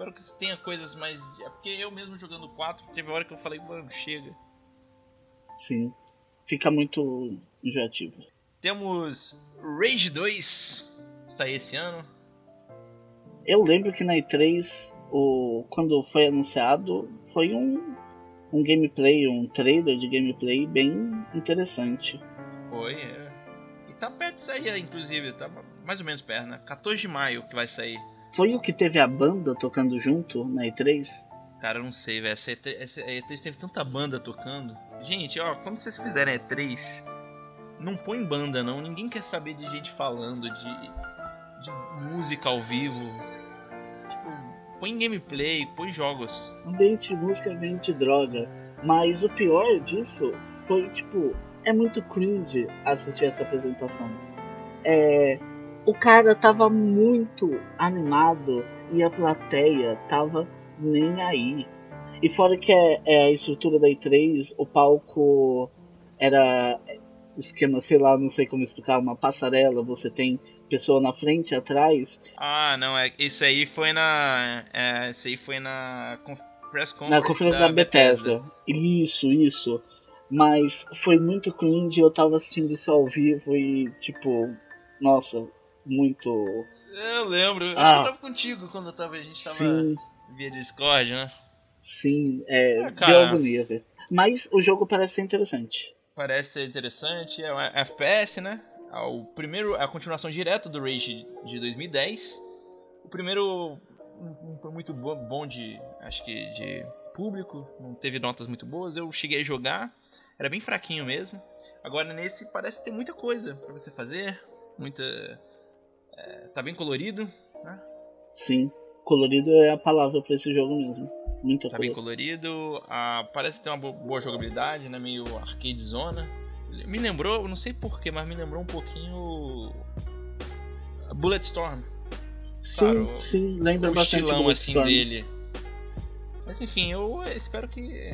Espero que tenha coisas mais. É porque eu mesmo jogando 4, teve hora que eu falei, mano, chega. Sim. Fica muito enjoativo. Temos Rage 2, sair esse ano. Eu lembro que na E3, o, quando foi anunciado, foi um, um gameplay, um trailer de gameplay bem interessante. Foi, é. E tá perto de sair, inclusive, tá mais ou menos perto, né? 14 de maio que vai sair. Foi o que teve a banda tocando junto na E3? Cara, eu não sei, velho. Essa E3, essa E3 teve tanta banda tocando. Gente, ó, quando vocês fizerem E3, não põe banda, não. Ninguém quer saber de gente falando, de, de música ao vivo. Tipo, põe gameplay, põe jogos. Ambiente de música, ambiente de droga. Mas o pior disso foi, tipo, é muito cringe assistir essa apresentação. É, o cara tava muito animado e a plateia tava nem aí. E fora que é, é a estrutura da E3, o palco era esquema, sei lá, não sei como explicar, uma passarela, você tem pessoa na frente, atrás, Ah, não, é, isso aí foi na. É, isso aí foi na conf- press conference, na conferência da, Bethesda. Isso, isso. Mas foi muito cringe, eu tava assistindo isso ao vivo e, tipo, nossa, muito. Eu lembro, acho Ah. que eu tava contigo quando eu tava, a gente tava Sim, via Discord, né? sim, é, Ah, cara. deu agonia, velho. Mas o jogo parece ser interessante. Parece ser interessante, é uma FPS, né? É O primeiro, é a continuação direta do Rage de 2010. O primeiro não foi muito bo- bom de, acho que de público, não teve notas muito boas. Eu cheguei a jogar, era bem fraquinho mesmo. Agora nesse parece ter muita coisa pra você fazer, muita, é, tá bem colorido, né? Sim, colorido é a palavra pra esse jogo mesmo. Muita Tá bem colorido. colorido, ah, parece ter uma bo- boa jogabilidade, né? Meio arcade zona. Me lembrou, não sei porquê, mas me lembrou um pouquinho. Bulletstorm. Sim, Claro, sim, lembra o bastante estilão do assim Storm. dele. Mas enfim, eu espero que.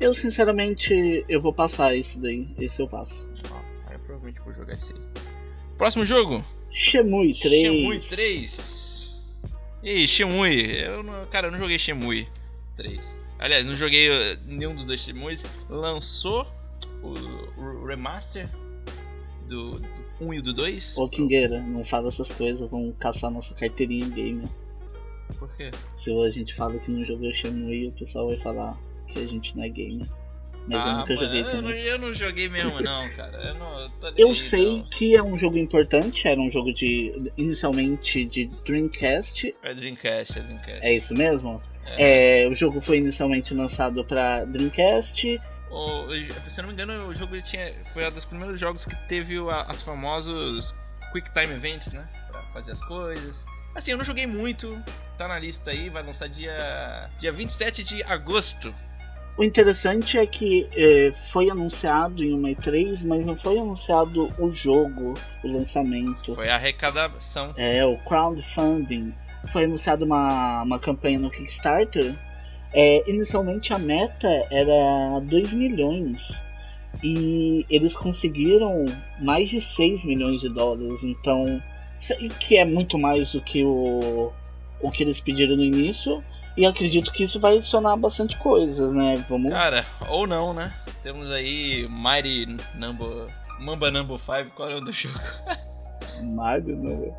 Eu sinceramente eu vou passar esse daí, esse eu passo. Aí eu provavelmente vou jogar esse aí. Próximo jogo? Shemui 3. Shemui 3. Ih, Shemui. Eu não, cara, eu não joguei Shemui 3. Aliás, não joguei uh, nenhum dos dois Shemuis. Lançou o, o remaster do, do 1 e do 2. Ô Kingueira, não fala essas coisas, vamos caçar nossa carteirinha gamer. Por quê? Se a gente fala que não jogou Shemui, o pessoal vai falar que a gente não é gamer. Mas eu nunca mano, joguei eu, não, também. eu não joguei mesmo não, cara. Eu não eu aí, sei não. que é um jogo importante, era um jogo de. inicialmente de Dreamcast. É Dreamcast, é Dreamcast. É isso mesmo? É. É, o jogo foi inicialmente lançado para Dreamcast. O- se eu não me engano, o jogo tinha, foi um dos primeiros jogos que teve as famosos Quick Time Events, né? Pra fazer as coisas. Assim, eu não joguei muito, tá na lista aí, vai lançar dia, dia 27 de agosto. O interessante é que é, foi anunciado em uma E3, mas não foi anunciado o jogo, o lançamento. Foi a arrecadação. É, o crowdfunding. Foi anunciada uma, uma campanha no Kickstarter. É, inicialmente a meta era 2 milhões. E eles conseguiram mais de 6 milhões de dólares. Então, que é muito mais do que o, o que eles pediram no início. E acredito que isso vai adicionar bastante coisas, né? Vamos. Cara, ou não, né? Temos aí Mighty Number. Mamba Number 5, qual é o nome do jogo? Mario, né?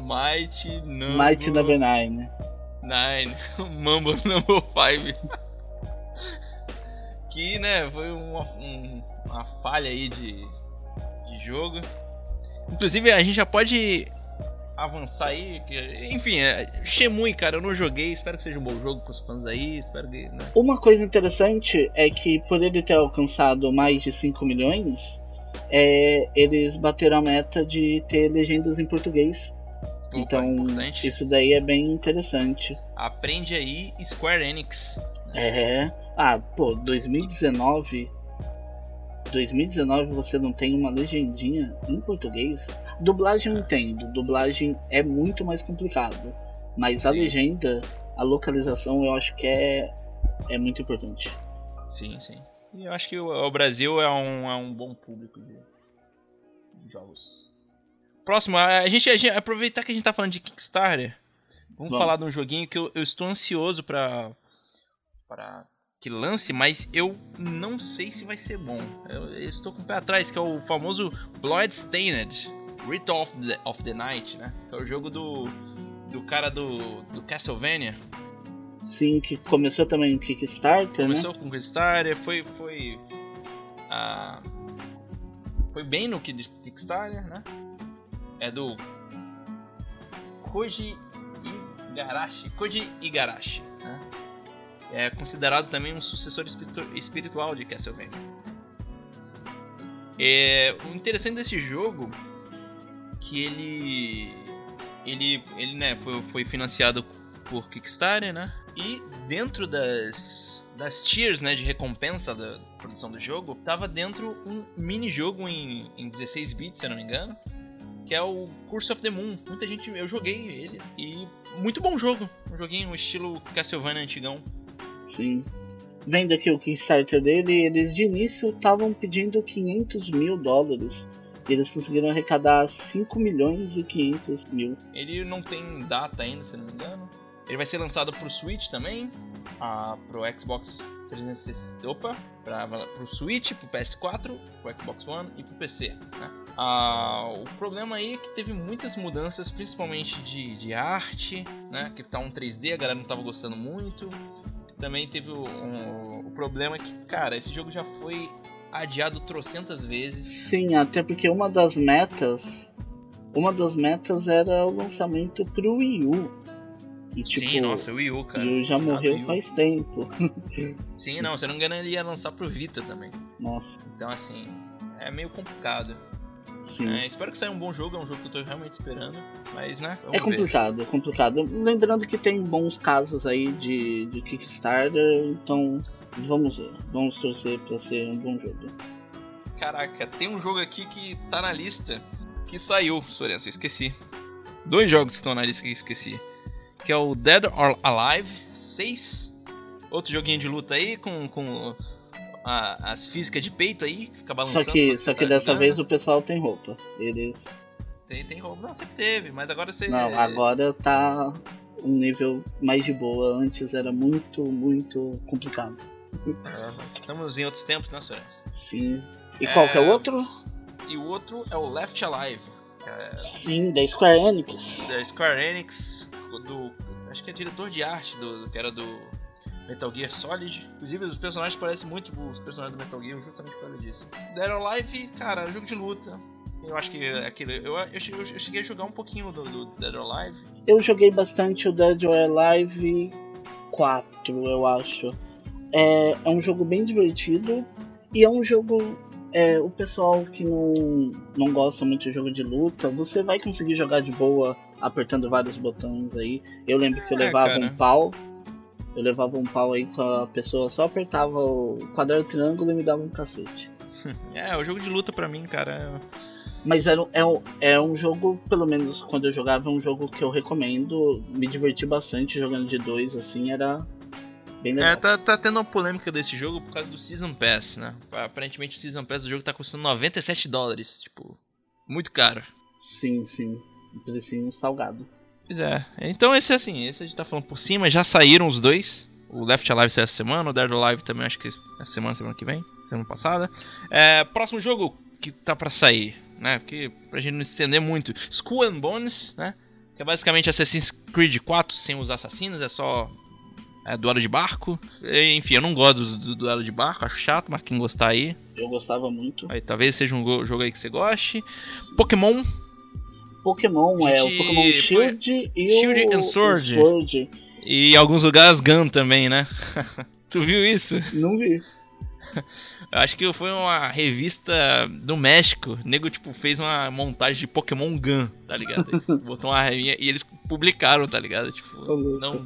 Mighty Number Mighty Number 9, né? 9. Mamba Number 5. que, né, foi uma, um- uma falha aí de, de jogo. Inclusive, a gente já pode avançar aí. que- enfim, é, Shemui, cara, eu não joguei. Espero que seja um bom jogo pros fãs aí. Espero que, né? Uma coisa interessante é que por ele ter alcançado mais de 5 milhões, é, eles bateram a meta de ter legendas em português. Opa, então, importante. isso daí é bem interessante. Aprende aí Square Enix. É. Ah, pô, 2019. 2019 você não tem uma legendinha em português? Dublagem eu entendo, dublagem é muito mais complicado. Mas a Sim. legenda, a localização eu acho que é, é muito importante. Sim, sim. E eu acho que o, o Brasil é um, é um bom público de, de jogos. Próximo, a gente, a gente- aproveitar que a gente tá falando de Kickstarter, vamos, Vamos. falar de um joguinho que eu, eu estou ansioso pra, pra que lance, mas eu não sei se vai ser bom. Eu, eu estou com o pé atrás, que é o famoso Bloodstained Ritual of the, of the Night, né? Que é o jogo do, do cara do, do Castlevania. Sim, que começou também no Kickstarter, né? Começou com Kickstarter, foi. Foi. ah, foi bem no Ki- Kickstarter, né? É do. Koji Igarashi. Koji Igarashi, né? É considerado também um sucessor espiritu- espiritual de Castlevania. É, o interessante desse jogo que ele ele ele né foi, foi financiado por Kickstarter, né? E dentro das das tiers, né, de recompensa da produção do jogo, tava dentro um mini jogo em, em 16 bits, se eu não me engano, que é o Curse of the Moon. Muita gente eu joguei ele e muito bom jogo, um joguinho estilo Castlevania antigão. Vendo aqui o Kickstarter dele, eles de início estavam pedindo 500 mil dólares. Eles conseguiram arrecadar 5 milhões e 500 mil. Ele não tem data ainda, se não me engano. Ele vai ser lançado pro Switch também, ah, pro Xbox 360, opa, pra, pro Switch, pro PS4, pro Xbox One e pro PC. Né? Ah, o problema aí é que teve muitas mudanças, principalmente de, de arte, né? Que tá um 3D, a galera não tava gostando muito. Também teve o, um- o problema que, cara, esse jogo já foi adiado trocentas vezes. Sim, até porque uma das metas. Uma das metas era o lançamento pro Wii U. E tipo, Sim, nossa, o Wii U, o cara. Wii U já morreu U. faz tempo. Sim, não, se eu não me engano, ele ia lançar pro Vita também. Nossa, Então, assim, é meio complicado. É, espero que saia um bom jogo, é um jogo que eu tô realmente esperando. Mas, né, É ver. complicado, é complicado. Lembrando que tem bons casos aí de, de Kickstarter, então vamos ver. Vamos torcer pra ser um bom jogo. Caraca, tem um jogo aqui que tá na lista que saiu, Sorenso, eu esqueci. Dois jogos que estão na lista que eu esqueci. Que é o Dead or Alive 6. Outro joguinho de luta aí com, com a, as físicas de peito aí, que fica balançando. Só que, só tá que dessa vez o pessoal tem roupa. Eles. Tem, tem roubo. Não, sempre teve, mas agora você. Não, agora tá um nível mais de boa. Antes era muito, muito complicado. É, estamos em outros tempos, né, Sorenso? Sim. E qual que é o outro? E o outro é o Left Alive. é Sim, da Square Enix. da Square Enix, do. Acho que é diretor de arte do, do que era do Metal Gear Solid. Inclusive, os personagens parecem muito os personagens do Metal Gear, justamente por causa disso. Dead or Alive, cara, é um jogo de luta. Eu acho que é aquele. Eu, eu, eu, eu cheguei a jogar um pouquinho do, do Dead or Alive. Eu joguei bastante o Dead or Alive 4, eu acho. É, é um jogo bem divertido e é um jogo. É, o pessoal que não, não gosta muito de jogo de luta, você vai conseguir jogar de boa apertando vários botões aí. Eu lembro que eu É, levava cara. um pau. Eu levava um pau aí com a pessoa, só apertava o quadrado triângulo e me dava um cacete. É, o jogo de luta pra mim, cara. Mas era, é, um- é um jogo, pelo menos quando eu jogava, é um jogo que eu recomendo. Me diverti bastante jogando de dois, assim, era. É, tá, tá tendo uma polêmica desse jogo por causa do Season Pass, né? Aparentemente o Season Pass do jogo tá custando 97 dólares. Tipo, muito caro. Sim, sim. Um precinho salgado. Pois é. Então esse assim, esse a gente tá falando por cima, já saíram os dois. O Left Alive saiu essa semana, o Dead Alive também acho que essa semana, semana que vem, semana passada. É, próximo jogo que tá pra sair, né? Porque pra gente não se estender muito, Skull and Bones, né? Que é basicamente Assassin's Creed 4 sem os assassinos, é só é, duelo de barco. E, Enfim, eu não gosto do, do duelo de barco, acho chato, mas quem gostar aí, Eu gostava muito. aí talvez seja um go- jogo aí que você goste. Pokémon, Pokémon, é o Gente, Pokémon foi- Shield e Shield o and Sword. Sword. e em alguns lugares Gun também, né? tu viu isso? Não vi. Acho que foi uma revista do México. O nego, tipo, fez uma montagem de Pokémon Gun, tá ligado? Botou uma revinha e eles publicaram, tá ligado? Tipo, não.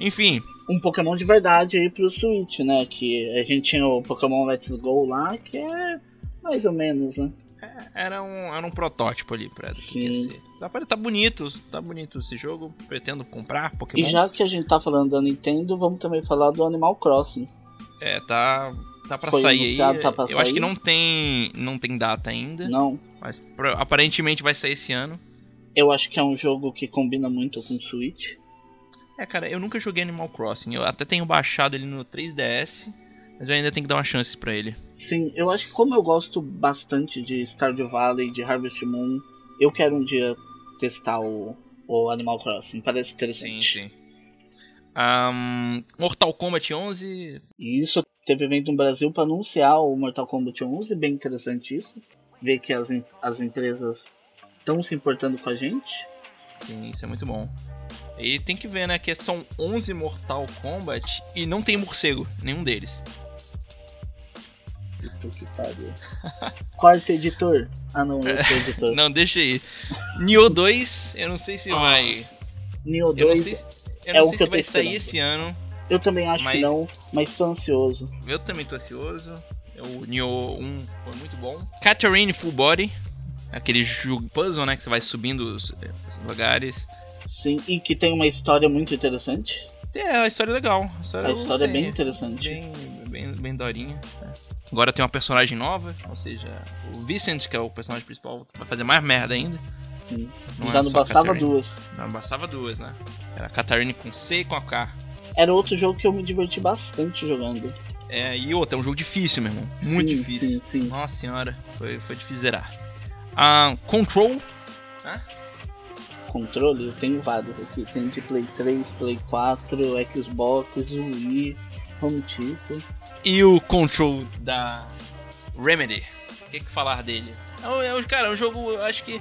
Enfim, Um Pokémon de verdade aí pro Switch, né? Que a gente tinha o Pokémon Let's Go lá, que é mais ou menos, né? Era um, era um protótipo ali pra do que ia ser. Tá, tá bonito, tá bonito esse jogo. Pretendo comprar Pokémon. E já que a gente tá falando da Nintendo, vamos também falar do Animal Crossing. É, tá. Tá pra Foi sair aí. tá pra Eu acho sair? que não tem. Não tem data ainda. Não, Mas aparentemente vai sair esse ano. eu acho que é um jogo que combina muito com o Switch. É, cara, eu nunca joguei Animal Crossing. Eu até tenho baixado ele no 3DS, mas eu ainda tenho que dar uma chance pra ele. Sim, eu acho que como eu gosto bastante de Stardew Valley, de Harvest Moon, eu quero um dia testar o, o Animal Crossing. Parece Sim, interessante. sim. Ahn, Mortal Kombat 11. E isso teve evento no Brasil para anunciar o Mortal Kombat 11, bem interessante isso. Ver que as, as empresas estão se importando com a gente. Sim, isso é muito bom. E tem que ver, né, que são 11 Mortal Kombat e não tem morcego, nenhum deles. Puta que pariu. Quarto editor. Ah não, eu sou editor. Não, deixa aí. Nioh 2, eu não sei se Ah, vai. Neo Eu não 2, sei se, eu é não o sei que se vai sair esperando. esse ano. eu também acho que mas- não, mas tô ansioso. Eu também tô ansioso. O Nioh 1 foi muito bom. Catherine Full Body. Aquele jogo puzzle, né? Que você vai subindo os, os lugares. Sim, e que tem uma história muito interessante. É, a história é legal. A história, A história é bem gostei. interessante. Bem, bem, bem dorinha. né? Agora tem uma personagem nova, ou seja, o Vincent, que é o personagem principal, vai fazer mais merda ainda. Sim. Não Já é não só a bastava Catherine. duas. Não, bastava duas, né? Era a Catarine com C e com a K. Era outro jogo que eu me diverti bastante jogando. É, e outra, é um jogo difícil, meu irmão. Muito Sim, difícil. Sim, sim. Nossa senhora, foi, foi difícil zerar. Ah, Control, Controle, eu tenho vários aqui. Tem de Play 3, Play 4, Xbox, Wii, Home Theater. E o Control da Remedy. O que, que falar dele? É, um- é, cara, é um jogo, eu acho que.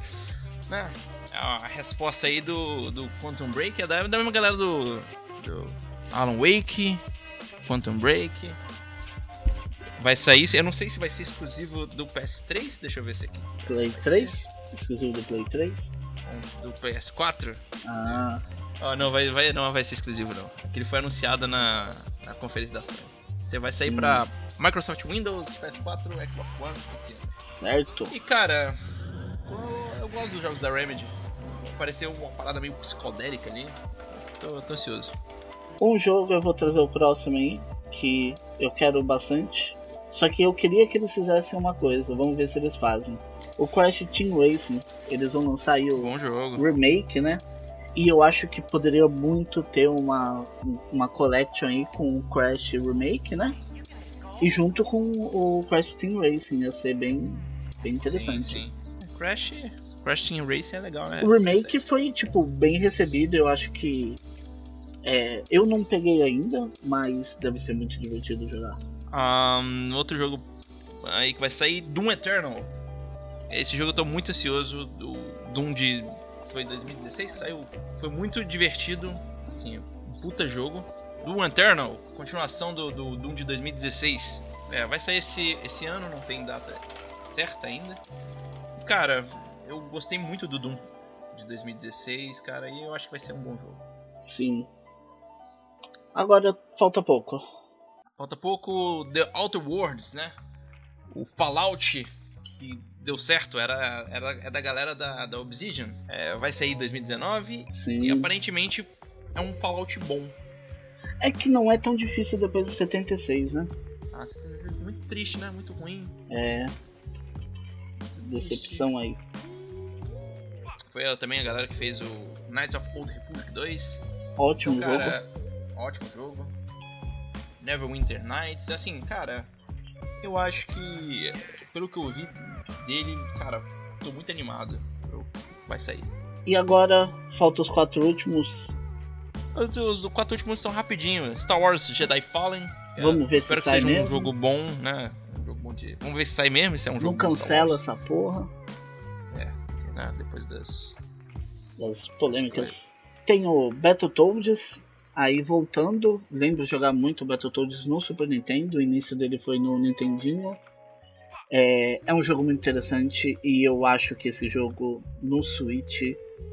Né, é a resposta aí do, do Quantum Break é da, da mesma galera do, do Alan Wake, Quantum Break. Vai sair, eu não sei se vai ser exclusivo do PS3, deixa eu ver se aqui. Play Vai 3? ser. Exclusivo do Play 3? Do PS4? Ah, Oh, não, vai, vai, não vai ser exclusivo não. Ele foi anunciado na, na conferência da Sony. Você vai sair pra Microsoft Windows, PS4, Xbox One ano. Certo. E cara, eu, eu gosto dos jogos da Remedy. Pareceu uma parada meio psicodélica ali. Tô, tô ansioso. Um jogo eu vou trazer o próximo aí, que eu quero bastante. Só que eu queria que eles fizessem uma coisa, vamos ver se eles fazem. O Crash Team Racing, eles vão lançar aí o Bom jogo. remake, né? E eu acho que poderia muito ter uma, uma collection aí com o Crash Remake, né? E junto com o Crash Team Racing, ia ser bem, bem interessante. Sim, sim. Crash, Crash Team Racing é legal, né? O remake foi, tipo, bem recebido, eu acho que. É, eu não peguei ainda, mas deve ser muito divertido jogar. Um, outro jogo aí que vai sair, Doom Eternal. Esse jogo eu tô muito ansioso. O Doom de. Foi 2016 que saiu. Foi muito divertido. Assim, um puta jogo. Doom Eternal, continuação do, do Doom de 2016. É, vai sair esse, esse ano, não tem data certa ainda. Cara, eu gostei muito do Doom de 2016, cara, e eu acho que vai ser um bom jogo. Sim. Agora falta pouco. Falta pouco The Outer Worlds, né? O Fallout que deu certo, era, era, é da galera da, da Obsidian. É, vai sair em 2019 Sim. e aparentemente é um Fallout bom. É que não é tão difícil depois do 76, né? Ah, você tá muito triste, né? Muito ruim. É. Decepção aí. Foi também a galera que fez o Knights of Old Republic 2. Ótimo Então, jogo. cara, ótimo jogo. Neverwinter Nights, assim, cara, eu acho que, pelo que eu vi dele, cara, tô muito animado. Vai sair. E agora falta os quatro últimos. Os, os quatro últimos são rapidinho. Star Wars Jedi Fallen. é, Vamos ver se Espero que sai seja um mesmo. jogo bom, né? Um jogo bom de... Vamos ver se sai mesmo, se é um Não jogo Star cancela essa porra. né? Depois das... Das polêmicas. Tem o Battletoads. Aí voltando, lembro de jogar muito Battletoads no Super Nintendo. O início dele foi no Nintendinho. É, é um jogo muito interessante e eu acho que esse jogo no Switch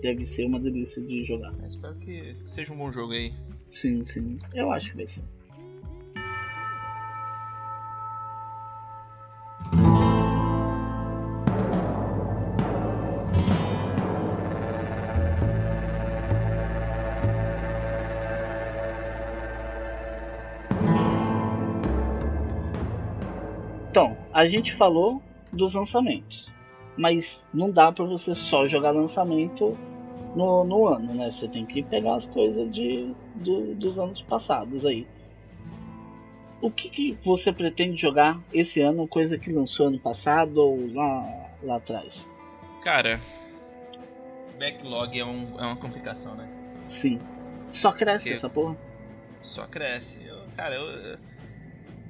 deve ser uma delícia de jogar. é, Espero que seja um bom jogo aí. Sim, sim. Eu acho que vai ser. A gente falou dos lançamentos, mas não dá pra você só jogar lançamento no, no ano, né? Você tem que pegar as coisas de, do- dos anos passados aí. O que, que você pretende jogar esse ano, coisa que lançou ano passado ou lá, lá atrás? Cara, backlog é, um- é uma complicação, né? Sim. Só cresce Que- essa porra? Só cresce. Eu- cara, eu.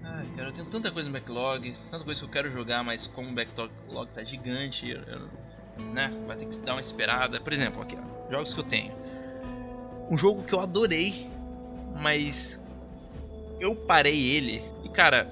Eu- Ai, cara, eu tenho tanta coisa no backlog, tanta coisa que eu quero jogar, mas como o backlog tá gigante, eu, eu- né? Vai ter que dar uma esperada. Por exemplo, aqui, ó, jogos que eu tenho. Um jogo que eu adorei, mas eu parei ele. E cara,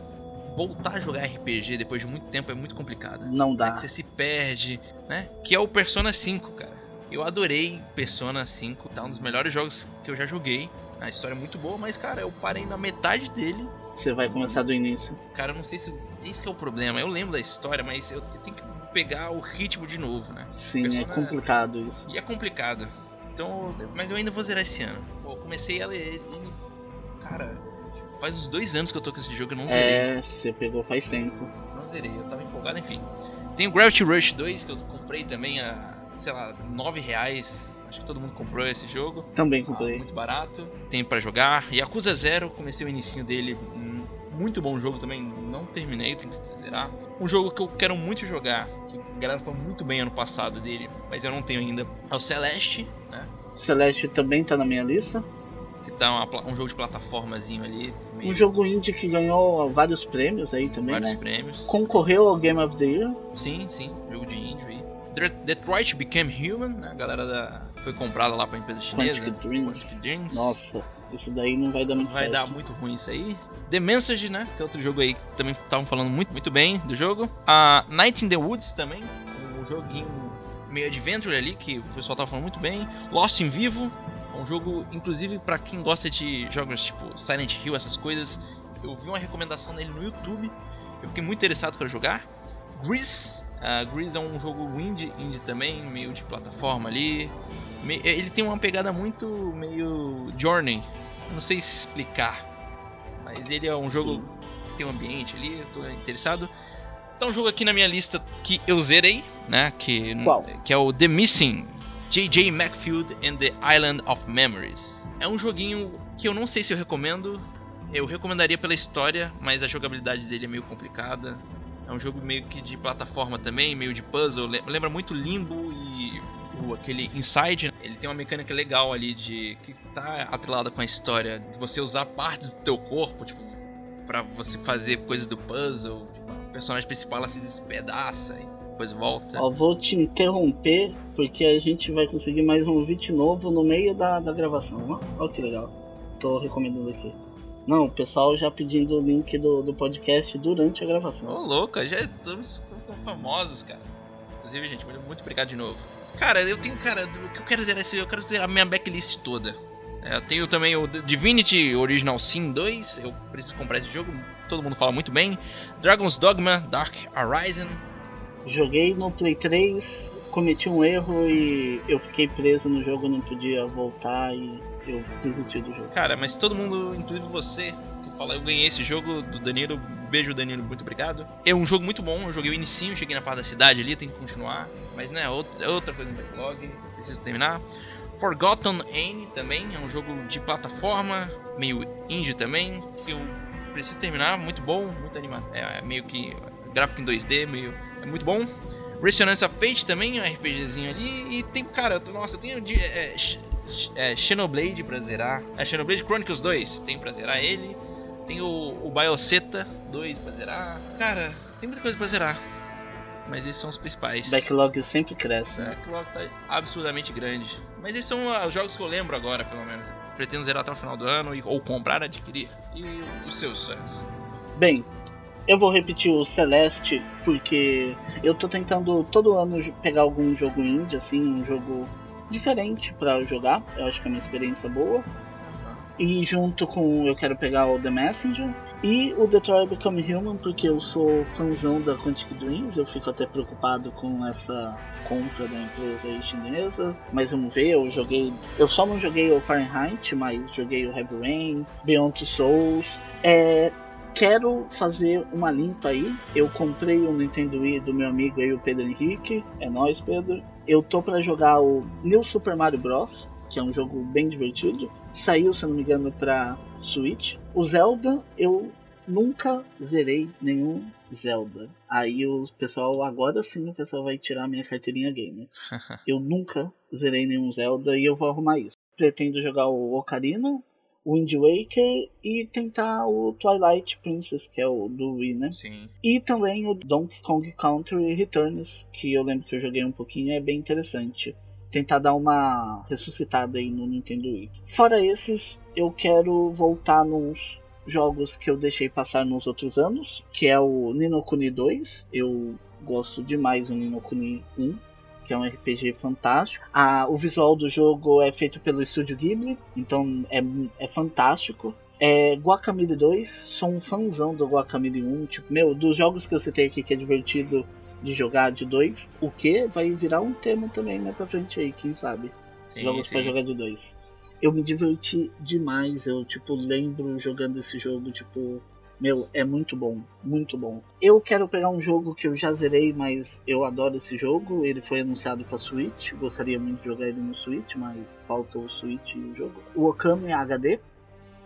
voltar a jogar RPG depois de muito tempo é muito complicado. Não dá. Você se perde, né? Que é o Persona 5, cara. Eu adorei Persona 5, tá um dos melhores jogos que eu já joguei. A história é muito boa, mas cara, eu parei na metade dele. Você vai começar do início. Cara, eu não sei se esse que é o problema. Eu lembro da história, mas eu eu tenho que pegar o ritmo de novo, né? Sim, é complicado isso. E é complicado. Então, mas eu ainda vou zerar esse ano. Pô, eu comecei a ler cara, faz uns dois anos que eu tô com esse jogo, eu não zerei. É, você pegou faz tempo. Não zerei, eu tava empolgado, enfim. Tem o Gravity Rush 2, que eu comprei também a, sei lá, 9 reais. Acho que todo mundo comprou esse jogo. Também Ah, comprei. muito barato. Tem pra jogar. Yakuza Zero, comecei o inicinho dele. Muito bom jogo também. Não terminei, tem que zerar. Um jogo que eu quero muito jogar. Que a galera falou muito bem ano passado dele. Mas eu não tenho ainda. É o Celeste, né? Celeste também tá na minha lista. Que tá uma um jogo de plataformazinha ali. meio- Um jogo indie que ganhou vários prêmios aí também, vários né? prêmios. Concorreu ao Game of the Year. Sim, sim, jogo de índio aí. Det- Detroit Became Human, né? A galera da... foi comprada lá pra empresa chinesa. Quantic Dreams. Quantic Dreams. Nossa, isso daí não vai dar muito Vai certo. dar muito ruim isso aí. The Message, né? Que é outro jogo aí que também estavam falando muito, muito bem do jogo. A Night in the Woods também. Um joguinho meio adventure ali que o pessoal tava falando muito bem. Lost in Vivo. Um jogo, inclusive, pra quem gosta de jogos tipo Silent Hill, essas coisas. eu vi uma recomendação dele no YouTube, eu fiquei muito interessado para jogar. Grease, uh, Grease é um jogo indie, indie também, meio de plataforma ali. Ele tem uma pegada muito meio Journey, não sei explicar, mas ele é um jogo que tem um ambiente ali, eu tô interessado. Tá um jogo aqui na minha lista que eu zerei, né? Que, Qual? que é o The Missing J.J. Macfield and the Island of Memories. É um joguinho que eu não sei se eu recomendo. Eu recomendaria pela história, mas a jogabilidade dele é meio complicada. É um jogo meio que de plataforma também, meio de puzzle. Lembra muito Limbo e o, aquele Inside. Ele tem uma mecânica legal ali de que tá atrelada com a história de você usar partes do teu corpo, tipo, para você fazer coisas do puzzle. Tipo, o personagem principal ela se despedaça e depois volta. Ó, vou te interromper porque a gente vai conseguir mais um vídeo novo no meio da, da gravação. Ó que legal. Tô recomendando aqui. Não, o pessoal já pedindo o link do, do podcast durante a gravação. Ô, louco, já estamos famosos, cara. Inclusive, gente, muito obrigado de novo. Cara, eu tenho, cara, o que eu quero zerar esse, eu quero zerar a minha backlist toda. É, eu tenho também o Divinity Original Sin 2, eu preciso comprar esse jogo, todo mundo fala muito bem. Dragon's Dogma Dark Horizon, Joguei no Play 3, cometi um erro e eu fiquei preso no jogo, não podia voltar e eu desisti do jogo. Cara, mas todo mundo, inclusive você, fala, eu ganhei esse jogo do Danilo, beijo Danilo, muito obrigado. É um jogo muito bom, eu joguei o inicinho, cheguei na parte da cidade ali, tem que continuar, mas né, é outra coisa no backlog, preciso terminar. Forgotten Anne também, é um jogo de plataforma, meio indie também, que eu preciso terminar, muito bom, muito animado. É meio que gráfico em 2D, meio é muito bom. Resonance of Fate também é um RPGzinho ali. E tem, cara, eu tô, nossa, eu tenho é, é, Xenoblade pra zerar. É Xenoblade Chronicles 2, tenho pra zerar ele. Tem o, o Bioseta 2 pra zerar. Cara, tem muita coisa pra zerar. Mas esses são os principais. Backlog sempre cresce. O backlog tá absurdamente grande. Mas esses são ah, os jogos que eu lembro agora, pelo menos. Pretendo zerar até o final do ano, ou comprar, adquirir. E os seus sonhos. Bem, eu vou repetir o Celeste porque eu tô tentando todo ano pegar algum jogo indie, assim, um jogo diferente para jogar. Eu acho que é uma experiência boa. E junto com eu quero pegar o The Messenger e o Detroit Become Human porque eu sou fãzão da Quantic Dreams, eu fico até preocupado com essa compra da empresa chinesa, mas vamos ver, eu joguei, eu só não joguei o Fahrenheit, mas joguei o Heavy Rain, Beyond Two Souls. É, quero fazer uma limpa aí. Eu comprei o Nintendo Wii do meu amigo aí, o Pedro Henrique. É nóis, Pedro. Eu tô para jogar o New Super Mario Bros., que é um jogo bem divertido. Saiu, se não me engano, pra Switch. O Zelda, eu nunca zerei nenhum Zelda. Aí o pessoal, agora sim o pessoal vai tirar minha carteirinha gamer. eu nunca zerei nenhum Zelda e eu vou arrumar isso. Pretendo jogar o Ocarina, Wind Waker e tentar o Twilight Princess, que é o do Wii, né? Sim. E também o Donkey Kong Country Returns, que eu lembro que eu joguei um pouquinho, é bem interessante. Tentar dar uma ressuscitada aí no Nintendo Wii. Fora esses, eu quero voltar nos jogos que eu deixei passar nos outros anos, que é o Ninokuni 2. Eu gosto demais do Ninokuni 1 que é um RPG fantástico. Ah, o visual do jogo é feito pelo estúdio Ghibli, então é, é fantástico. É, Guacamole 2, sou um fãzão do Guacamole 1. Tipo, meu, dos jogos que eu citei aqui que é divertido de jogar de 2, o que vai virar um tema também mais pra frente aí, quem sabe? Sim, jogos sim. pra jogar de 2. Eu me diverti demais, eu tipo lembro jogando esse jogo, tipo, meu, é muito bom, muito bom. Eu quero pegar um jogo que eu já zerei, mas eu adoro esse jogo. Ele foi anunciado para Switch, gostaria muito de jogar ele no Switch, mas falta o Switch e o jogo. O Okami HD.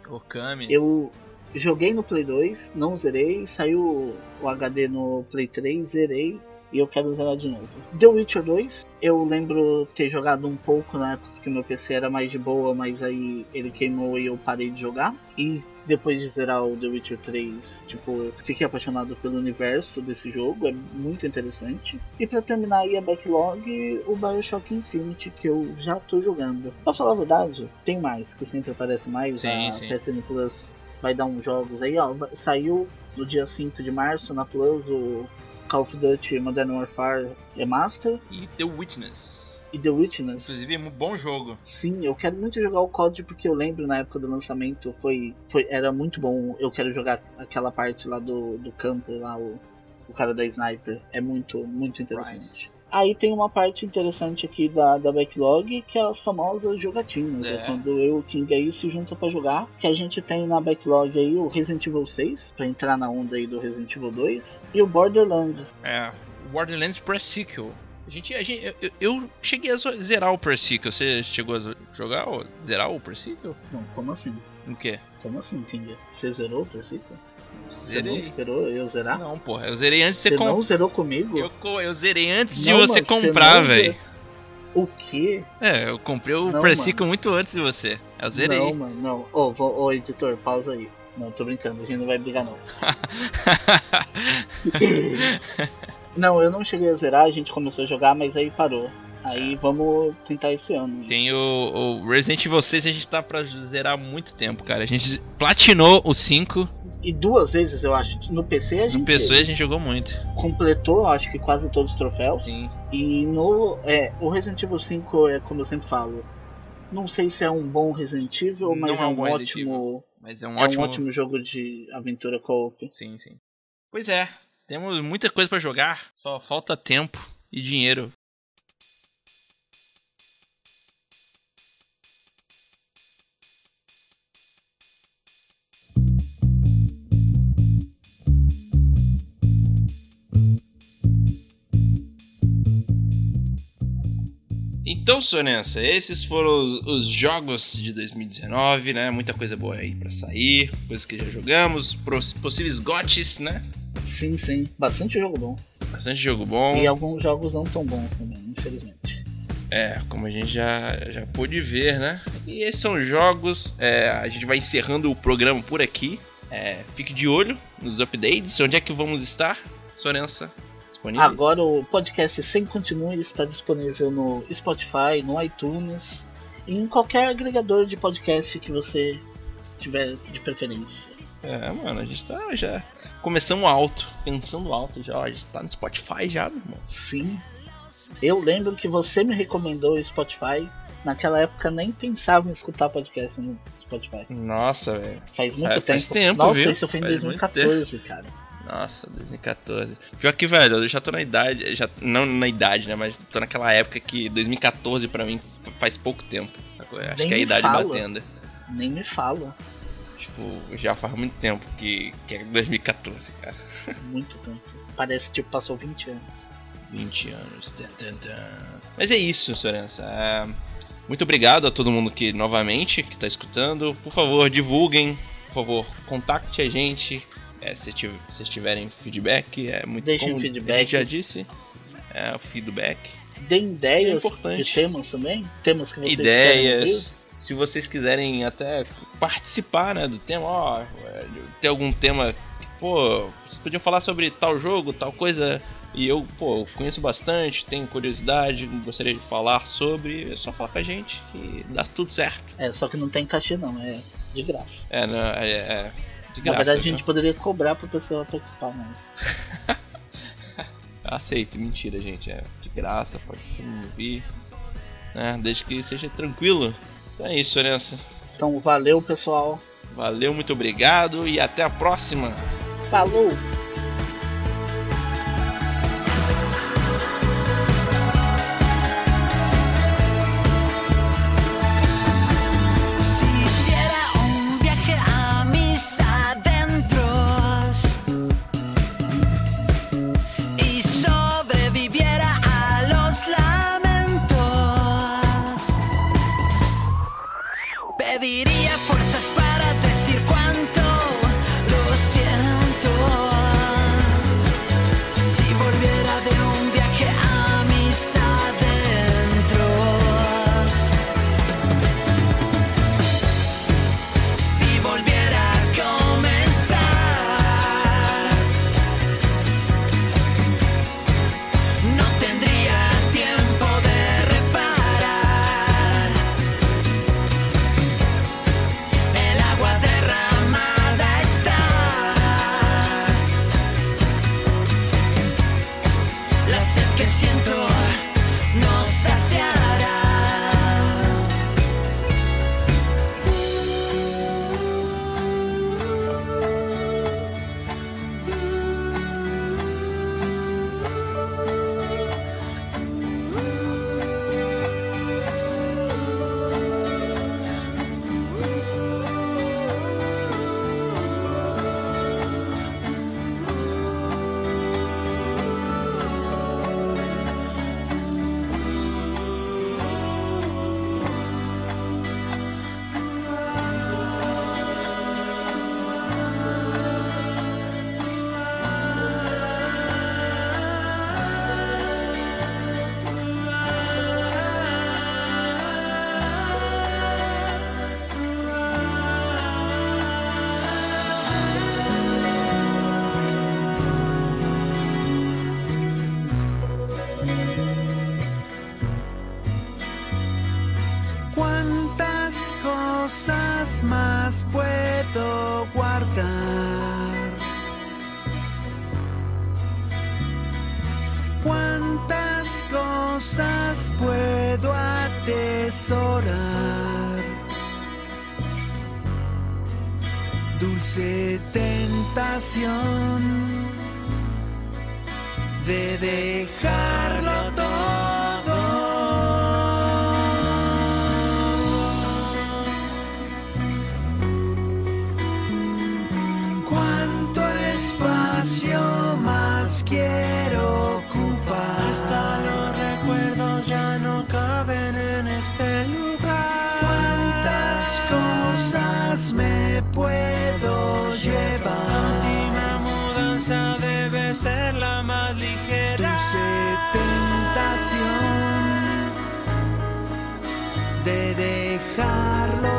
Okami. Eu joguei no Play 2, não zerei, saiu o HD no Play 3, zerei e eu quero zerar de novo. The Witcher 2, eu lembro ter jogado um pouco na época que meu PC era mais de boa, mas aí ele queimou e eu parei de jogar. E depois de zerar o The Witcher 3, tipo, eu fiquei apaixonado pelo universo desse jogo, é muito interessante. E para terminar aí a backlog, o BioShock Infinite, que eu já tô jogando. Pra falar a verdade, tem mais, que sempre aparece mais. Sim, a sim. PSN Plus vai dar uns jogos aí, ó. Saiu no dia 5 de março na Plus o Call of Duty Modern Warfare Remaster E The Witness. e The Witness. Inclusive, é um bom jogo. Sim, eu quero muito jogar o COD porque eu lembro na época do lançamento foi, foi era muito bom. Eu quero jogar aquela parte lá do, do campo, lá o, o cara da sniper. É muito, muito interessante. Aí tem uma parte interessante aqui da, da backlog, que é as famosas jogatinas. É, É. quando eu e o King aí se junta pra jogar. Que a gente tem na backlog aí o Resident Evil 6, pra entrar na onda aí do Resident Evil 2, e o Borderlands. É, Borderlands Pre-Sequel. A gente, a gente, eu, eu cheguei a zerar o Pre-Sequel. Você chegou a jogar ou zerar o Pre-Sequel? Não, como assim? O quê? Como assim, King? Você zerou o princípio? Você não Zerei. esperou eu zerar? Não, porra, eu zerei antes de você Você comprar. não zerou comigo? Eu, eu zerei antes de Não, você mano, você comprar, não velho. O quê? É, eu comprei o Não, Pre-Sequel muito antes de você. Eu zerei. Não, mano, não. Ô, vou- ô, editor, pausa aí. Não, tô brincando, a gente não vai brigar não. Não, eu não cheguei a zerar, a gente começou a jogar, mas aí parou. Aí vamos tentar esse ano. Tem o, o Resident Evil 6, a gente tá pra zerar há muito tempo, cara. A gente platinou o 5. E duas vezes, eu acho. No PC a gente No PC a gente jogou muito. completou, acho que quase todos os troféus. Sim. E no. É, o Resident Evil 5 é como eu sempre falo. Não sei se é um bom Resident Evil, mas Não é é um um, ótimo. Mas é um É ótimo. um ótimo jogo de aventura co-op. Sim, sim. Pois é, temos muita coisa pra jogar, só falta tempo e dinheiro. Então, Sonença, esses foram os, os jogos de 2019, né? Muita coisa boa aí pra sair, coisas que já jogamos, possíveis gotes, né? Sim, sim. Bastante jogo bom. Bastante jogo bom. E alguns jogos não tão bons também, infelizmente. É, como a gente já, já pôde ver, né? E esses são jogos. é, a gente vai encerrando o programa por aqui. É, fique de olho nos updates. Onde é que vamos estar, Sorença? Disponível? Agora o podcast Sem Continue está disponível no Spotify, no iTunes em qualquer agregador de podcast que você tiver de preferência. É, mano, a gente tá já. Começamos alto, pensando alto já. ó, A gente tá no Spotify já, meu irmão. Sim. Eu lembro que você me recomendou o Spotify. Naquela época nem pensava em escutar podcast no Spotify. Nossa, velho. Faz muito É, tempo. faz tempo, Nossa, viu? isso foi em Faz muito 2014, cara. Nossa, 2014. Pior que, velho, eu já tô na idade. Já, não na idade, né? Mas tô naquela época que 2014 pra mim faz pouco tempo. Sacou? Acho Nem que é a idade fala. batendo. Nem me fala. Tipo, já faz muito tempo que, que é 2014, cara. Muito tempo. Parece que tipo, passou 20 anos. 20 anos. Tan, tan, tan. Mas é isso, Sorença. É, Muito obrigado a todo mundo que novamente que tá escutando. Por favor, divulguem. Por favor, contacte a gente. É, se vocês tiverem feedback, é muito Deixem como feedback. A gente já disse. É, o feedback. Deem ideias É de temas também? Temas que vocês ideias. Se vocês quiserem até participar né, do tema, ó, é, tem algum tema pô, vocês podiam falar sobre tal jogo, tal coisa, e eu, pô, conheço bastante, tenho curiosidade, gostaria de falar sobre, é só falar com a gente que dá tudo certo. É, só que não tem cachê não, é de graça. É, não, é, é de Na graça. verdade a gente poderia cobrar pra pessoa participar, mas. Aceito, mentira, gente, é de graça, pode todo mundo vir, né, desde que seja tranquilo. Então é isso, Nessa. Então valeu pessoal. Valeu, muito obrigado e até a próxima! Falou! Que siento dejarlo